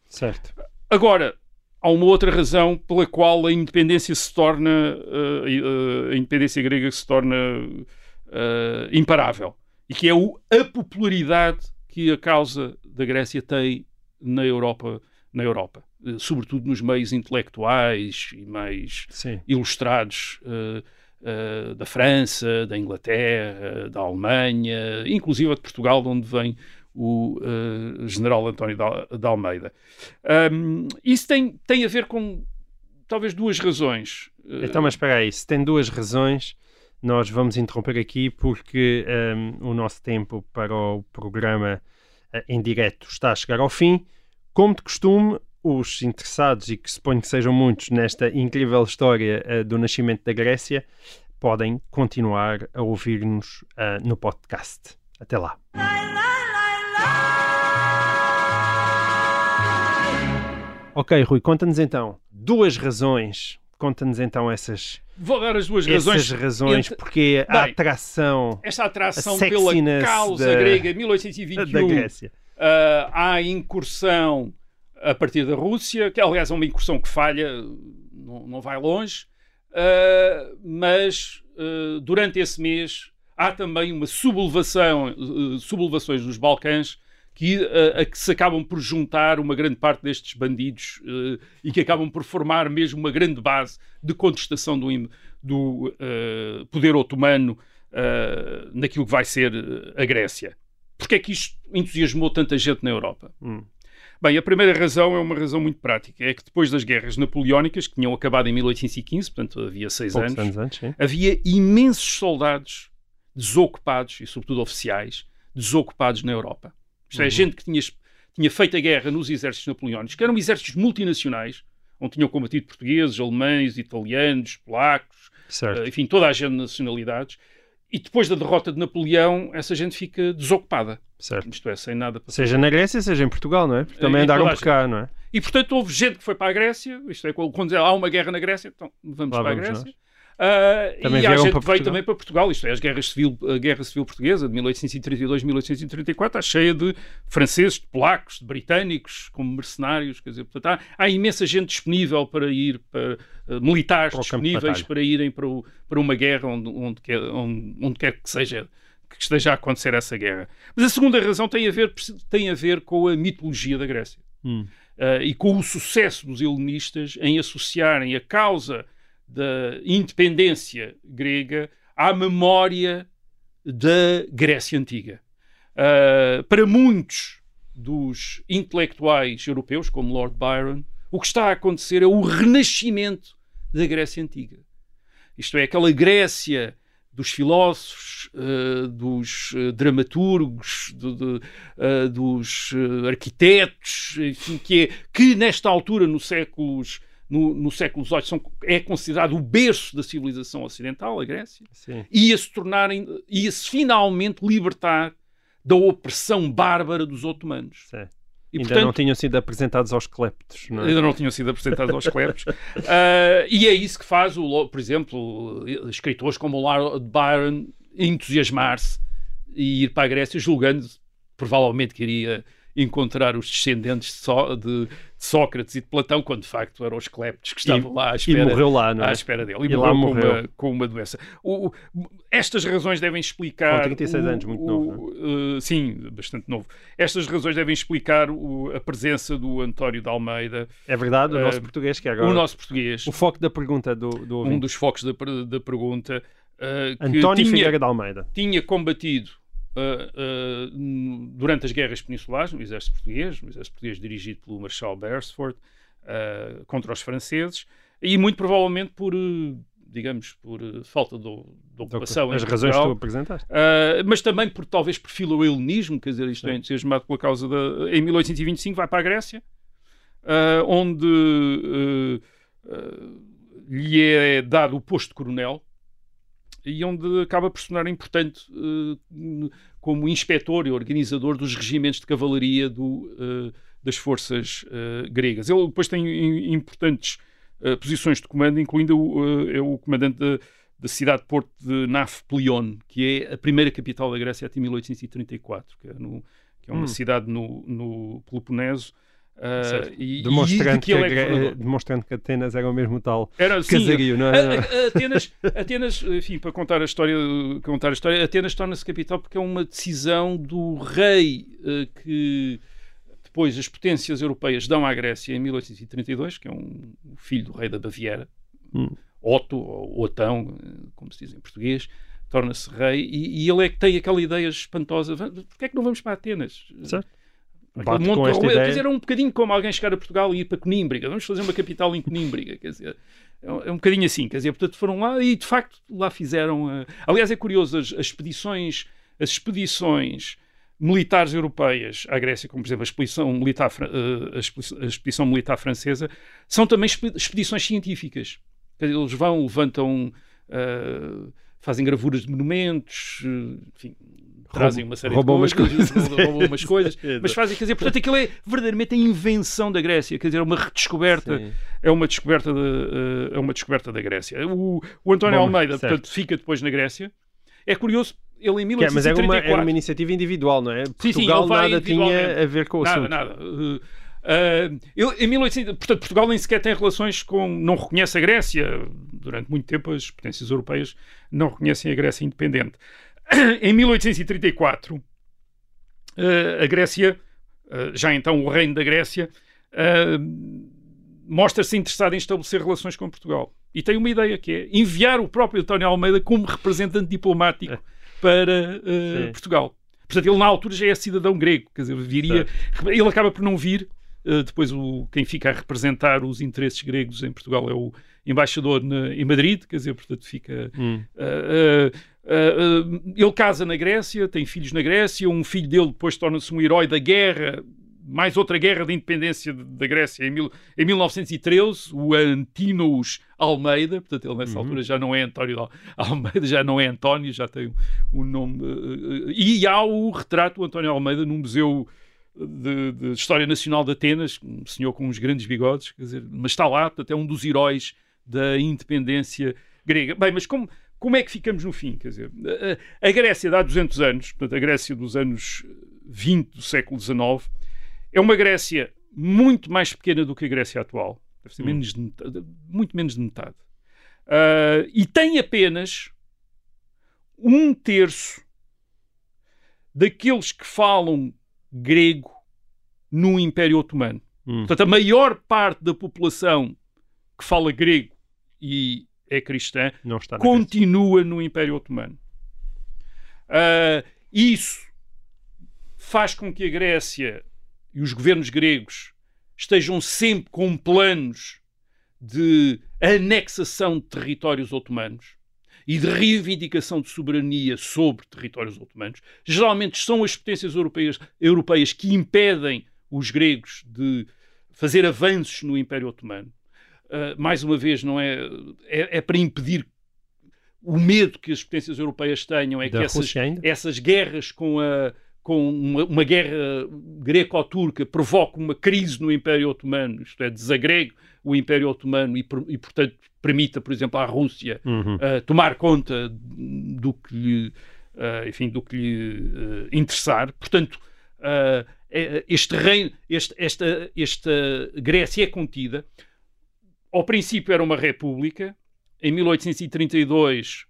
Certo. Agora, há uma outra razão pela qual a independência se torna, uh, uh, a independência grega se torna uh, imparável. E que é o, a popularidade que a causa da Grécia tem na Europa, na Europa. sobretudo nos meios intelectuais e mais Sim. ilustrados da França, da Inglaterra, da Alemanha, inclusive de Portugal, de onde vem o uh, general António da, Almeida. Um, isso tem, tem a ver com talvez duas razões. Eh, então, mas espera aí, se tem duas razões, nós vamos interromper aqui porque um, o nosso tempo para o programa uh, em direto está a chegar ao fim. Como de costume, os interessados, e que suponho que sejam muitos nesta incrível história uh, do nascimento da Grécia, podem continuar a ouvir-nos uh, no podcast. Até lá. Ok, Rui, conta-nos então duas razões. Conta-nos então essas, Vou dar as duas razões. essas razões entre- porque a Bem, atração Esta atração a pela causa da- grega, da 1821, Grécia. ah, há a incursão a partir da Rússia, que aliás é uma incursão que falha, não, não vai longe, ah, mas ah, durante esse mês há também uma sublevação, sublevações dos Balcãs que, ah, a que se acabam por juntar uma grande parte destes bandidos ah, e que acabam por formar mesmo uma grande base de contestação do, do ah, poder otomano ah, naquilo que vai ser a Grécia. Porquê é que isto entusiasmou tanta gente na Europa? Hum. Bem, a primeira razão é uma razão muito prática. É que depois das guerras napoleónicas, que tinham acabado em 1815, portanto havia seis Poucos anos, antes, havia imensos soldados desocupados, e sobretudo oficiais, desocupados na Europa. Isto é, gente que tinha, tinha feito a guerra nos exércitos napoleónicos, que eram exércitos multinacionais, onde tinham combatido portugueses, alemães, italianos, polacos, Certo. eh, enfim, toda a gente de nacionalidades. E depois da derrota de Napoleão, essa gente fica desocupada. certo. Isto é, sem nada para Seja na Grécia, seja em Portugal, não é? Porque também Em andaram a por cá, não é? E portanto houve gente que foi para a Grécia, isto é, quando há uma guerra na Grécia, então vamos Lá para a vamos Grécia. nós. Ah, Também e há gente que veio também para Portugal, isto é, as guerras civil, a Guerra Civil Portuguesa de 1832-1834 está cheia de franceses, de polacos, de britânicos, como mercenários, quer dizer, portanto, há, há imensa gente disponível para ir, para, eh, militares Para disponíveis para irem para, o- para uma guerra onde, onde, quer, onde, onde quer que seja que esteja a acontecer essa guerra. Mas a segunda razão tem a ver, tem a ver com a mitologia da Grécia. Hum. Uh, e com o sucesso dos helenistas em associarem a causa da independência grega à memória da Grécia Antiga. Uh, para muitos dos intelectuais europeus, como Lord Byron, o que está a acontecer é o renascimento da Grécia Antiga. Isto é, aquela Grécia dos filósofos, uh, dos uh, dramaturgos, do- uh, dos arquitetos, enfim, que, é, que nesta altura, no séculos, no, no século XVIII, são, é considerado o berço da civilização ocidental, a Grécia, Sim. ia-se tornarem, ia-se finalmente libertar da opressão bárbara dos otomanos. sim. E, Ainda portanto, não tinham sido apresentados aos cleptos, não é? Ainda não tinham sido apresentados aos cleptos. Ah, e é isso que faz, o, por exemplo, escritores como o Lord Byron entusiasmar-se e ir para a Grécia julgando provavelmente que iria encontrar os descendentes de, Só- de- Sócrates e de Platão, quando de facto eram os cleptos que estavam lá à E espera, morreu lá, não é? à espera dele. E, E lá morreu, com morreu. uma, com uma doença. O- o- estas razões devem explicar. Com 36 o- anos, muito novo, é? uh, sim, bastante novo. Estas razões devem explicar a presença do António de Almeida, É verdade, o Eh, nosso português que é agora. o nosso português, O foco da pergunta do, do um dos focos da, da pergunta, uh, que António tinha, Figueira de Almeida. tinha combatido uh, uh, n- durante as guerras peninsulares no exército português, no exército português dirigido pelo Marshal Beresford, uh, contra os franceses, e muito provavelmente por, digamos, por uh, falta de, de ocupação As razões que tu apresentaste. Uh, mas também por talvez por filoelenismo, quer dizer, isto é entusiasmado pela causa da. Em 1825 vai para a Grécia, uh, onde lhe é dado o posto de coronel e onde acaba por se tornar importante uh, como inspetor e organizador dos regimentos de cavalaria do, uh, das forças uh, gregas. Ele depois tem im- importantes posições de comando, incluindo uh, é o comandante da, da cidade de Porto de Nafplion, que é a primeira capital da Grécia até 1834, que é, no- que é uma Hum. cidade no, no Peloponeso. Uh, e, e de Demonstrando que que, a é demonstrando que Atenas era o mesmo tal Era, sim, casario, não a- é? a- a Atenas, Atenas, enfim, para contar a história, contar a história, Atenas torna-se capital porque é uma decisão do rei eh, que depois as potências europeias dão à Grécia em 1832, que é um filho do rei da Baviera, Hum. Otto, ou Otão, eh, como se diz em português, torna-se rei e, e ele é que tem aquela ideia espantosa, "Va- porquê é que não vamos para Atenas? Certo. Bate com esta rolê, ideia. Quer dizer, é um bocadinho como alguém chegar a Portugal e ir para Conímbriga. Vamos fazer uma capital em Conímbriga. Quer dizer, é um, é um bocadinho assim. Quer dizer, portanto, foram lá e de facto lá fizeram. eh, Aliás, é curioso, as, as expedições, as expedições militares europeias à Grécia, como por exemplo a expedição militar, eh, a expedi- a expedição militar francesa, são também expe- expedições científicas. Eles vão, levantam, eh, fazem gravuras de monumentos, enfim, trazem uma série roubam de umas coisas. roubam umas coisas, mas fazem, quer dizer, portanto, aquilo é verdadeiramente a invenção da Grécia, quer dizer, é uma redescoberta, Sim. é uma descoberta, de, eh, é uma descoberta da Grécia. O, o António Bom, Almeida, certo. portanto, fica depois na Grécia. É curioso, ele em Que é, mas era uma, 1834... era uma iniciativa individual, não é? sim, Portugal vai nada tinha a ver com o Nada, assunto. nada. Uh, uh, ele, em 1800, portanto, Portugal nem sequer tem relações com. não reconhece a Grécia. Durante muito tempo, as potências europeias não reconhecem a Grécia independente. em 1834, uh, a Grécia, uh, já então o reino da Grécia, uh, mostra-se interessado em estabelecer relações com Portugal. E tem uma ideia que é enviar o próprio António Almeida como representante diplomático para uh. Portugal. Portanto, ele na altura já é cidadão grego, quer dizer, viria. Ele acaba por não vir. uh, depois, o, quem fica a representar os interesses gregos em Portugal é o embaixador na- em Madrid, quer dizer, portanto, fica. Hum. Uh, uh, uh, ele casa na Grécia, tem filhos na Grécia, um filho dele depois torna-se um herói da guerra, mais outra guerra de independência de- da Grécia em, mil, em 1913, o Antinos Almeida, portanto ele nessa altura já não é António Al- Almeida, já não é António, já tem o nome. uh, uh, e há o retrato do António Almeida num museu de, de História Nacional de Atenas, um senhor com uns grandes bigodes, quer dizer, mas está lá, portanto é um dos heróis da independência grega. Bem, mas como, como é que ficamos no fim? Quer dizer, a, a Grécia de há 200 anos, portanto a Grécia dos anos 20 do século XIX, é uma Grécia muito mais pequena do que a Grécia atual. Deve ser menos de metade, muito menos de metade. Ah, e tem apenas um terço daqueles que falam grego no Império Otomano. Hum. Portanto, a maior parte da população que fala grego e é cristã continua no Império Otomano. Ah, isso faz com que a Grécia e os governos gregos estejam sempre com planos de anexação de territórios otomanos e de reivindicação de soberania sobre territórios otomanos. Geralmente são as potências europeias, europeias que impedem os gregos de fazer avanços no Império Otomano. Uh, mais uma vez, não é, é, é para impedir o medo que as potências europeias tenham, é Da que essas, essas guerras com, a, com uma, uma guerra greco-turca provocam uma crise no Império Otomano, isto é, desagregue o Império Otomano e, e, portanto, permita, por exemplo, à Rússia Uhum. uh, tomar conta do que lhe, uh, enfim, do que lhe uh, interessar. Portanto, é- este reino, este- esta, esta Grécia é contida. Ao princípio era uma república, em 1832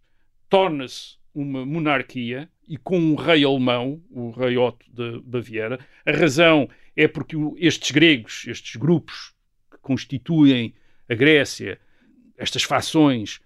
torna-se uma monarquia e com um rei alemão, o rei Otto de Baviera. A razão é porque estes gregos, estes grupos que constituem a Grécia, estas fações,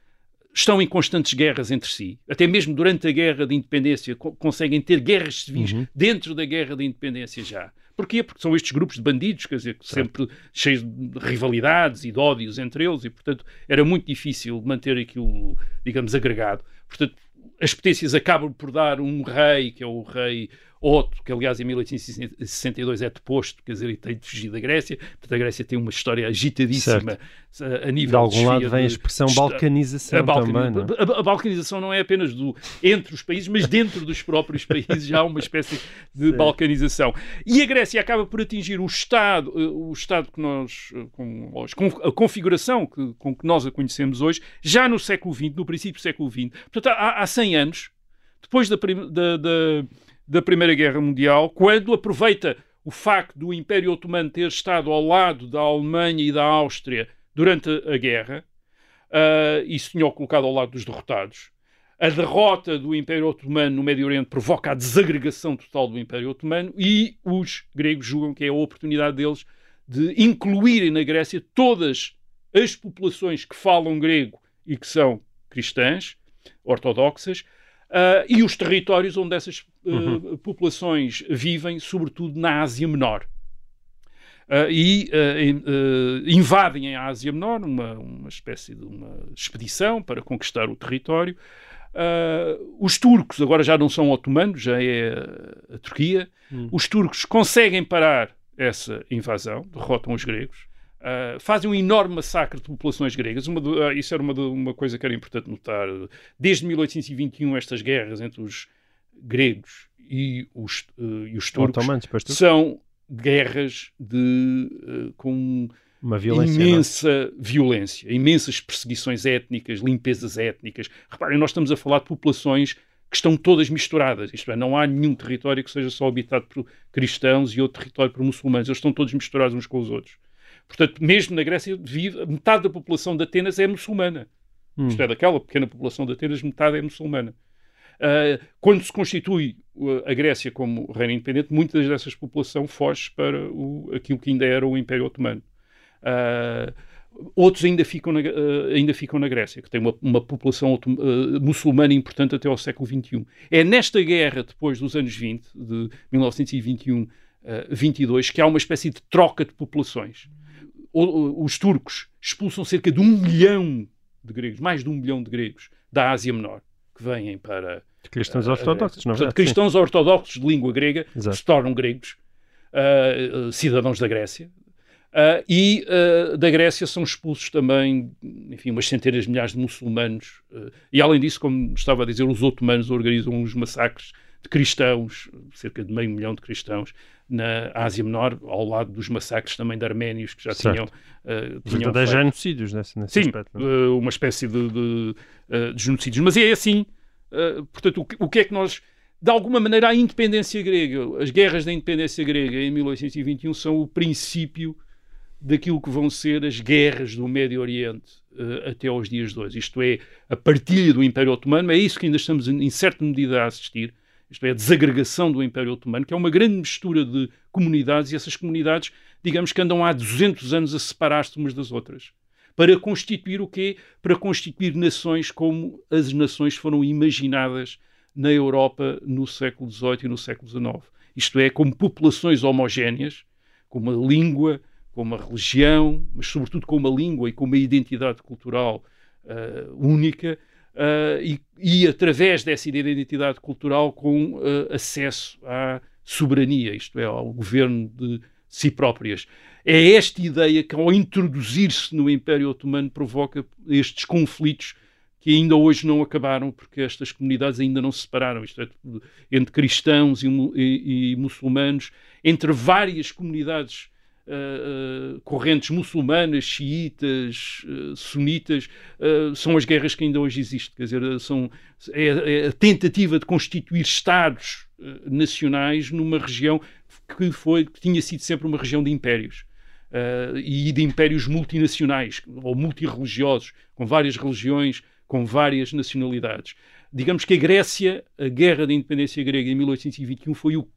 estão em constantes guerras entre si. Até mesmo durante a guerra de independência co- conseguem ter guerras civis Uhum. dentro da guerra de independência já. Porquê? Porque são estes grupos de bandidos, quer dizer, sempre cheios de rivalidades e de ódios entre eles, e portanto era muito difícil manter aquilo, digamos, agregado. Portanto, as potências acabam por dar um rei, que é o rei Otto, que aliás em 1862 é deposto, quer dizer, e tem de fugir da Grécia. Portanto, a Grécia tem uma história agitadíssima a, a nível De algum desfia lado vem a de- expressão de- balcanização a, balcani- também, não é? a- a balcanização não é apenas do, entre os países, mas dentro dos próprios países já há uma espécie de balcanização. E a Grécia acaba por atingir o estado, eh, o estado que nós, eh, com, a configuração que, com que nós a conhecemos hoje, já no século XX, no princípio do século XX. Portanto, há, há 100 anos, depois da, da, da- da Primeira Guerra Mundial, quando aproveita o facto do Império Otomano ter estado ao lado da Alemanha e da Áustria durante a guerra, ah, e se tinham colocado ao lado dos derrotados. A derrota do Império Otomano no Médio Oriente provoca a desagregação total do Império Otomano e os gregos julgam que é a oportunidade deles de incluírem na Grécia todas as populações que falam grego e que são cristãs, ortodoxas, ah, e os territórios onde essas ah, populações vivem, sobretudo na Ásia Menor. Ah, e em- invadem a Ásia Menor, uma, uma espécie de uma expedição para conquistar o território. Os turcos agora já não são otomanos, já é a Turquia. Hum. Os turcos conseguem parar essa invasão, derrotam os gregos. Ah, fazem um enorme massacre de populações gregas. Uma ah, isso era uma, uma coisa que era importante notar. Desde 1821, estas guerras entre os gregos e os, uh, e os turcos são guerras de, uh, com Uma violência. não é? imensa violência, imensas perseguições étnicas, limpezas étnicas. Reparem, nós estamos a falar de populações que estão todas misturadas, isto é, não há nenhum território que seja só habitado por cristãos e outro território por muçulmanos, eles estão todos misturados uns com os outros. Portanto, mesmo na Grécia, vive, metade da população de Atenas é muçulmana. Hum. Isto é, daquela pequena população de Atenas, metade é muçulmana. Uh, quando se constitui a Grécia como reino independente, muitas dessas população foge para o, aquilo que ainda era o Império Otomano. Uh, outros ainda ficam, na, uh, ainda ficam na Grécia, que tem uma, uma população uh, muçulmana importante até ao século XXI. É nesta guerra, depois dos anos 20, de 1921, uh, 22, que há uma espécie de troca de populações. Os turcos expulsam cerca de um milhão de gregos, mais de um milhão de gregos, da Ásia Menor, que vêm para Cristãos a ortodoxos, não é Portanto, cristãos ortodoxos de língua grega Exato. se tornam gregos, ah, cidadãos da Grécia, ah, e da Grécia são expulsos também, enfim, umas centenas de milhares de muçulmanos. e além disso, como estava a dizer, os otomanos organizam uns massacres de cristãos, cerca de meio milhão de cristãos, na Ásia Menor, ao lado dos massacres também de arménios que já Certo. tinham, Sim. tinham feito. genocídios nesse, nesse Sim, aspecto. não é? eh, uma espécie de, de, eh, de genocídios. Mas é assim, eh, portanto, o que, o que é que nós. De alguma maneira, a independência grega, as guerras da independência grega em 1821 são o princípio daquilo que vão ser as guerras do Médio Oriente eh, até aos dias de hoje. Isto é, a partilha do Império Otomano, é isso que ainda estamos, em certa medida, a assistir. Isto é, a desagregação do Império Otomano, que é uma grande mistura de comunidades, e essas comunidades, digamos que andam há 200 anos a separar-se umas das outras para constituir o quê? Para constituir nações como as nações foram imaginadas na Europa no século XVIII e no século XIX. Isto é, como populações homogéneas, com uma língua, com uma religião, mas sobretudo com uma língua e com uma identidade cultural ah, única, ah, e, e através dessa identidade cultural com ah, acesso à soberania, isto é, ao governo de si próprias. É esta ideia que, ao introduzir-se no Império Otomano, provoca estes conflitos que ainda hoje não acabaram, porque estas comunidades ainda não se separaram, isto é, entre cristãos e, e- e muçulmanos, entre várias comunidades ah, correntes muçulmanas, xiitas, ah, sunitas, são as guerras que ainda hoje existem. Quer dizer, são, é, é a tentativa de constituir Estados nacionais numa região que, foi, que tinha sido sempre uma região de impérios. e de impérios multinacionais ou multirreligiosos, com várias religiões, com várias nacionalidades. Digamos que a Grécia, a guerra da independência grega em 1821 foi o,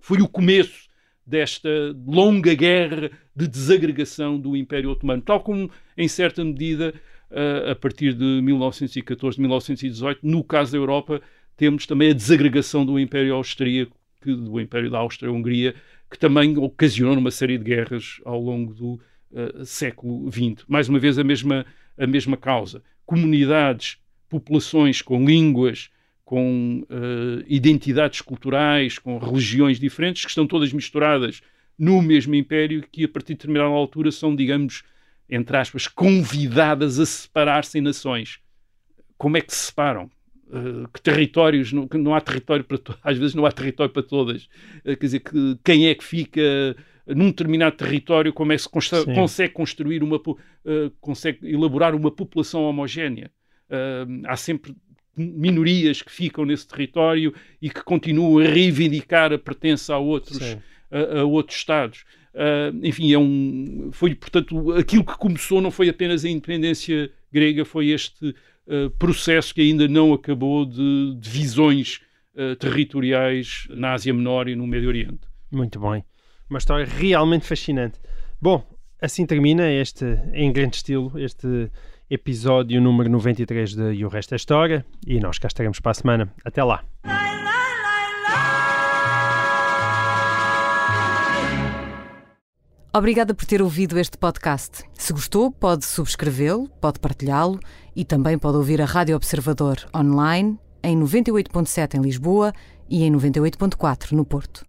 foi o começo desta longa guerra de desagregação do Império Otomano, tal como, em certa medida, ah, a partir de 1914, 1918, no caso da Europa, temos também a desagregação do Império Austríaco, que- do Império da Áustria-Hungria, que também ocasionou uma série de guerras ao longo do ah, século XX. Mais uma vez, a mesma, a mesma causa. Comunidades, populações com línguas, com eh, identidades culturais, com religiões diferentes, que estão todas misturadas no mesmo império, que a partir de determinada altura são, digamos, entre aspas, convidadas a separar-se em nações. Como é que se separam? Eh, que territórios? Não, que não há território para to- às vezes não há território para todas. Eh, quer dizer, que, quem é que fica num determinado território? Como é que se consta- consegue construir uma, consegue elaborar uma população homogénea? Há sempre minorias que ficam nesse território e que continuam a reivindicar a pertença a outros, a, a outros Estados. Ah, enfim, é um, foi, portanto, aquilo que começou não foi apenas a independência grega, foi este ah, processo que ainda não acabou de divisões ah, territoriais na Ásia Menor e no Médio Oriente. Muito bem. Uma história realmente fascinante. Bom, assim termina este, em grande estilo, este episódio número 93 de E o Resto é História. E nós cá estaremos para a semana. Até lá. Obrigada por ter ouvido este podcast. Se gostou, pode subscrevê-lo, pode partilhá-lo e também pode ouvir a Rádio Observador online em 98.7 em Lisboa e em 98.4 no Porto.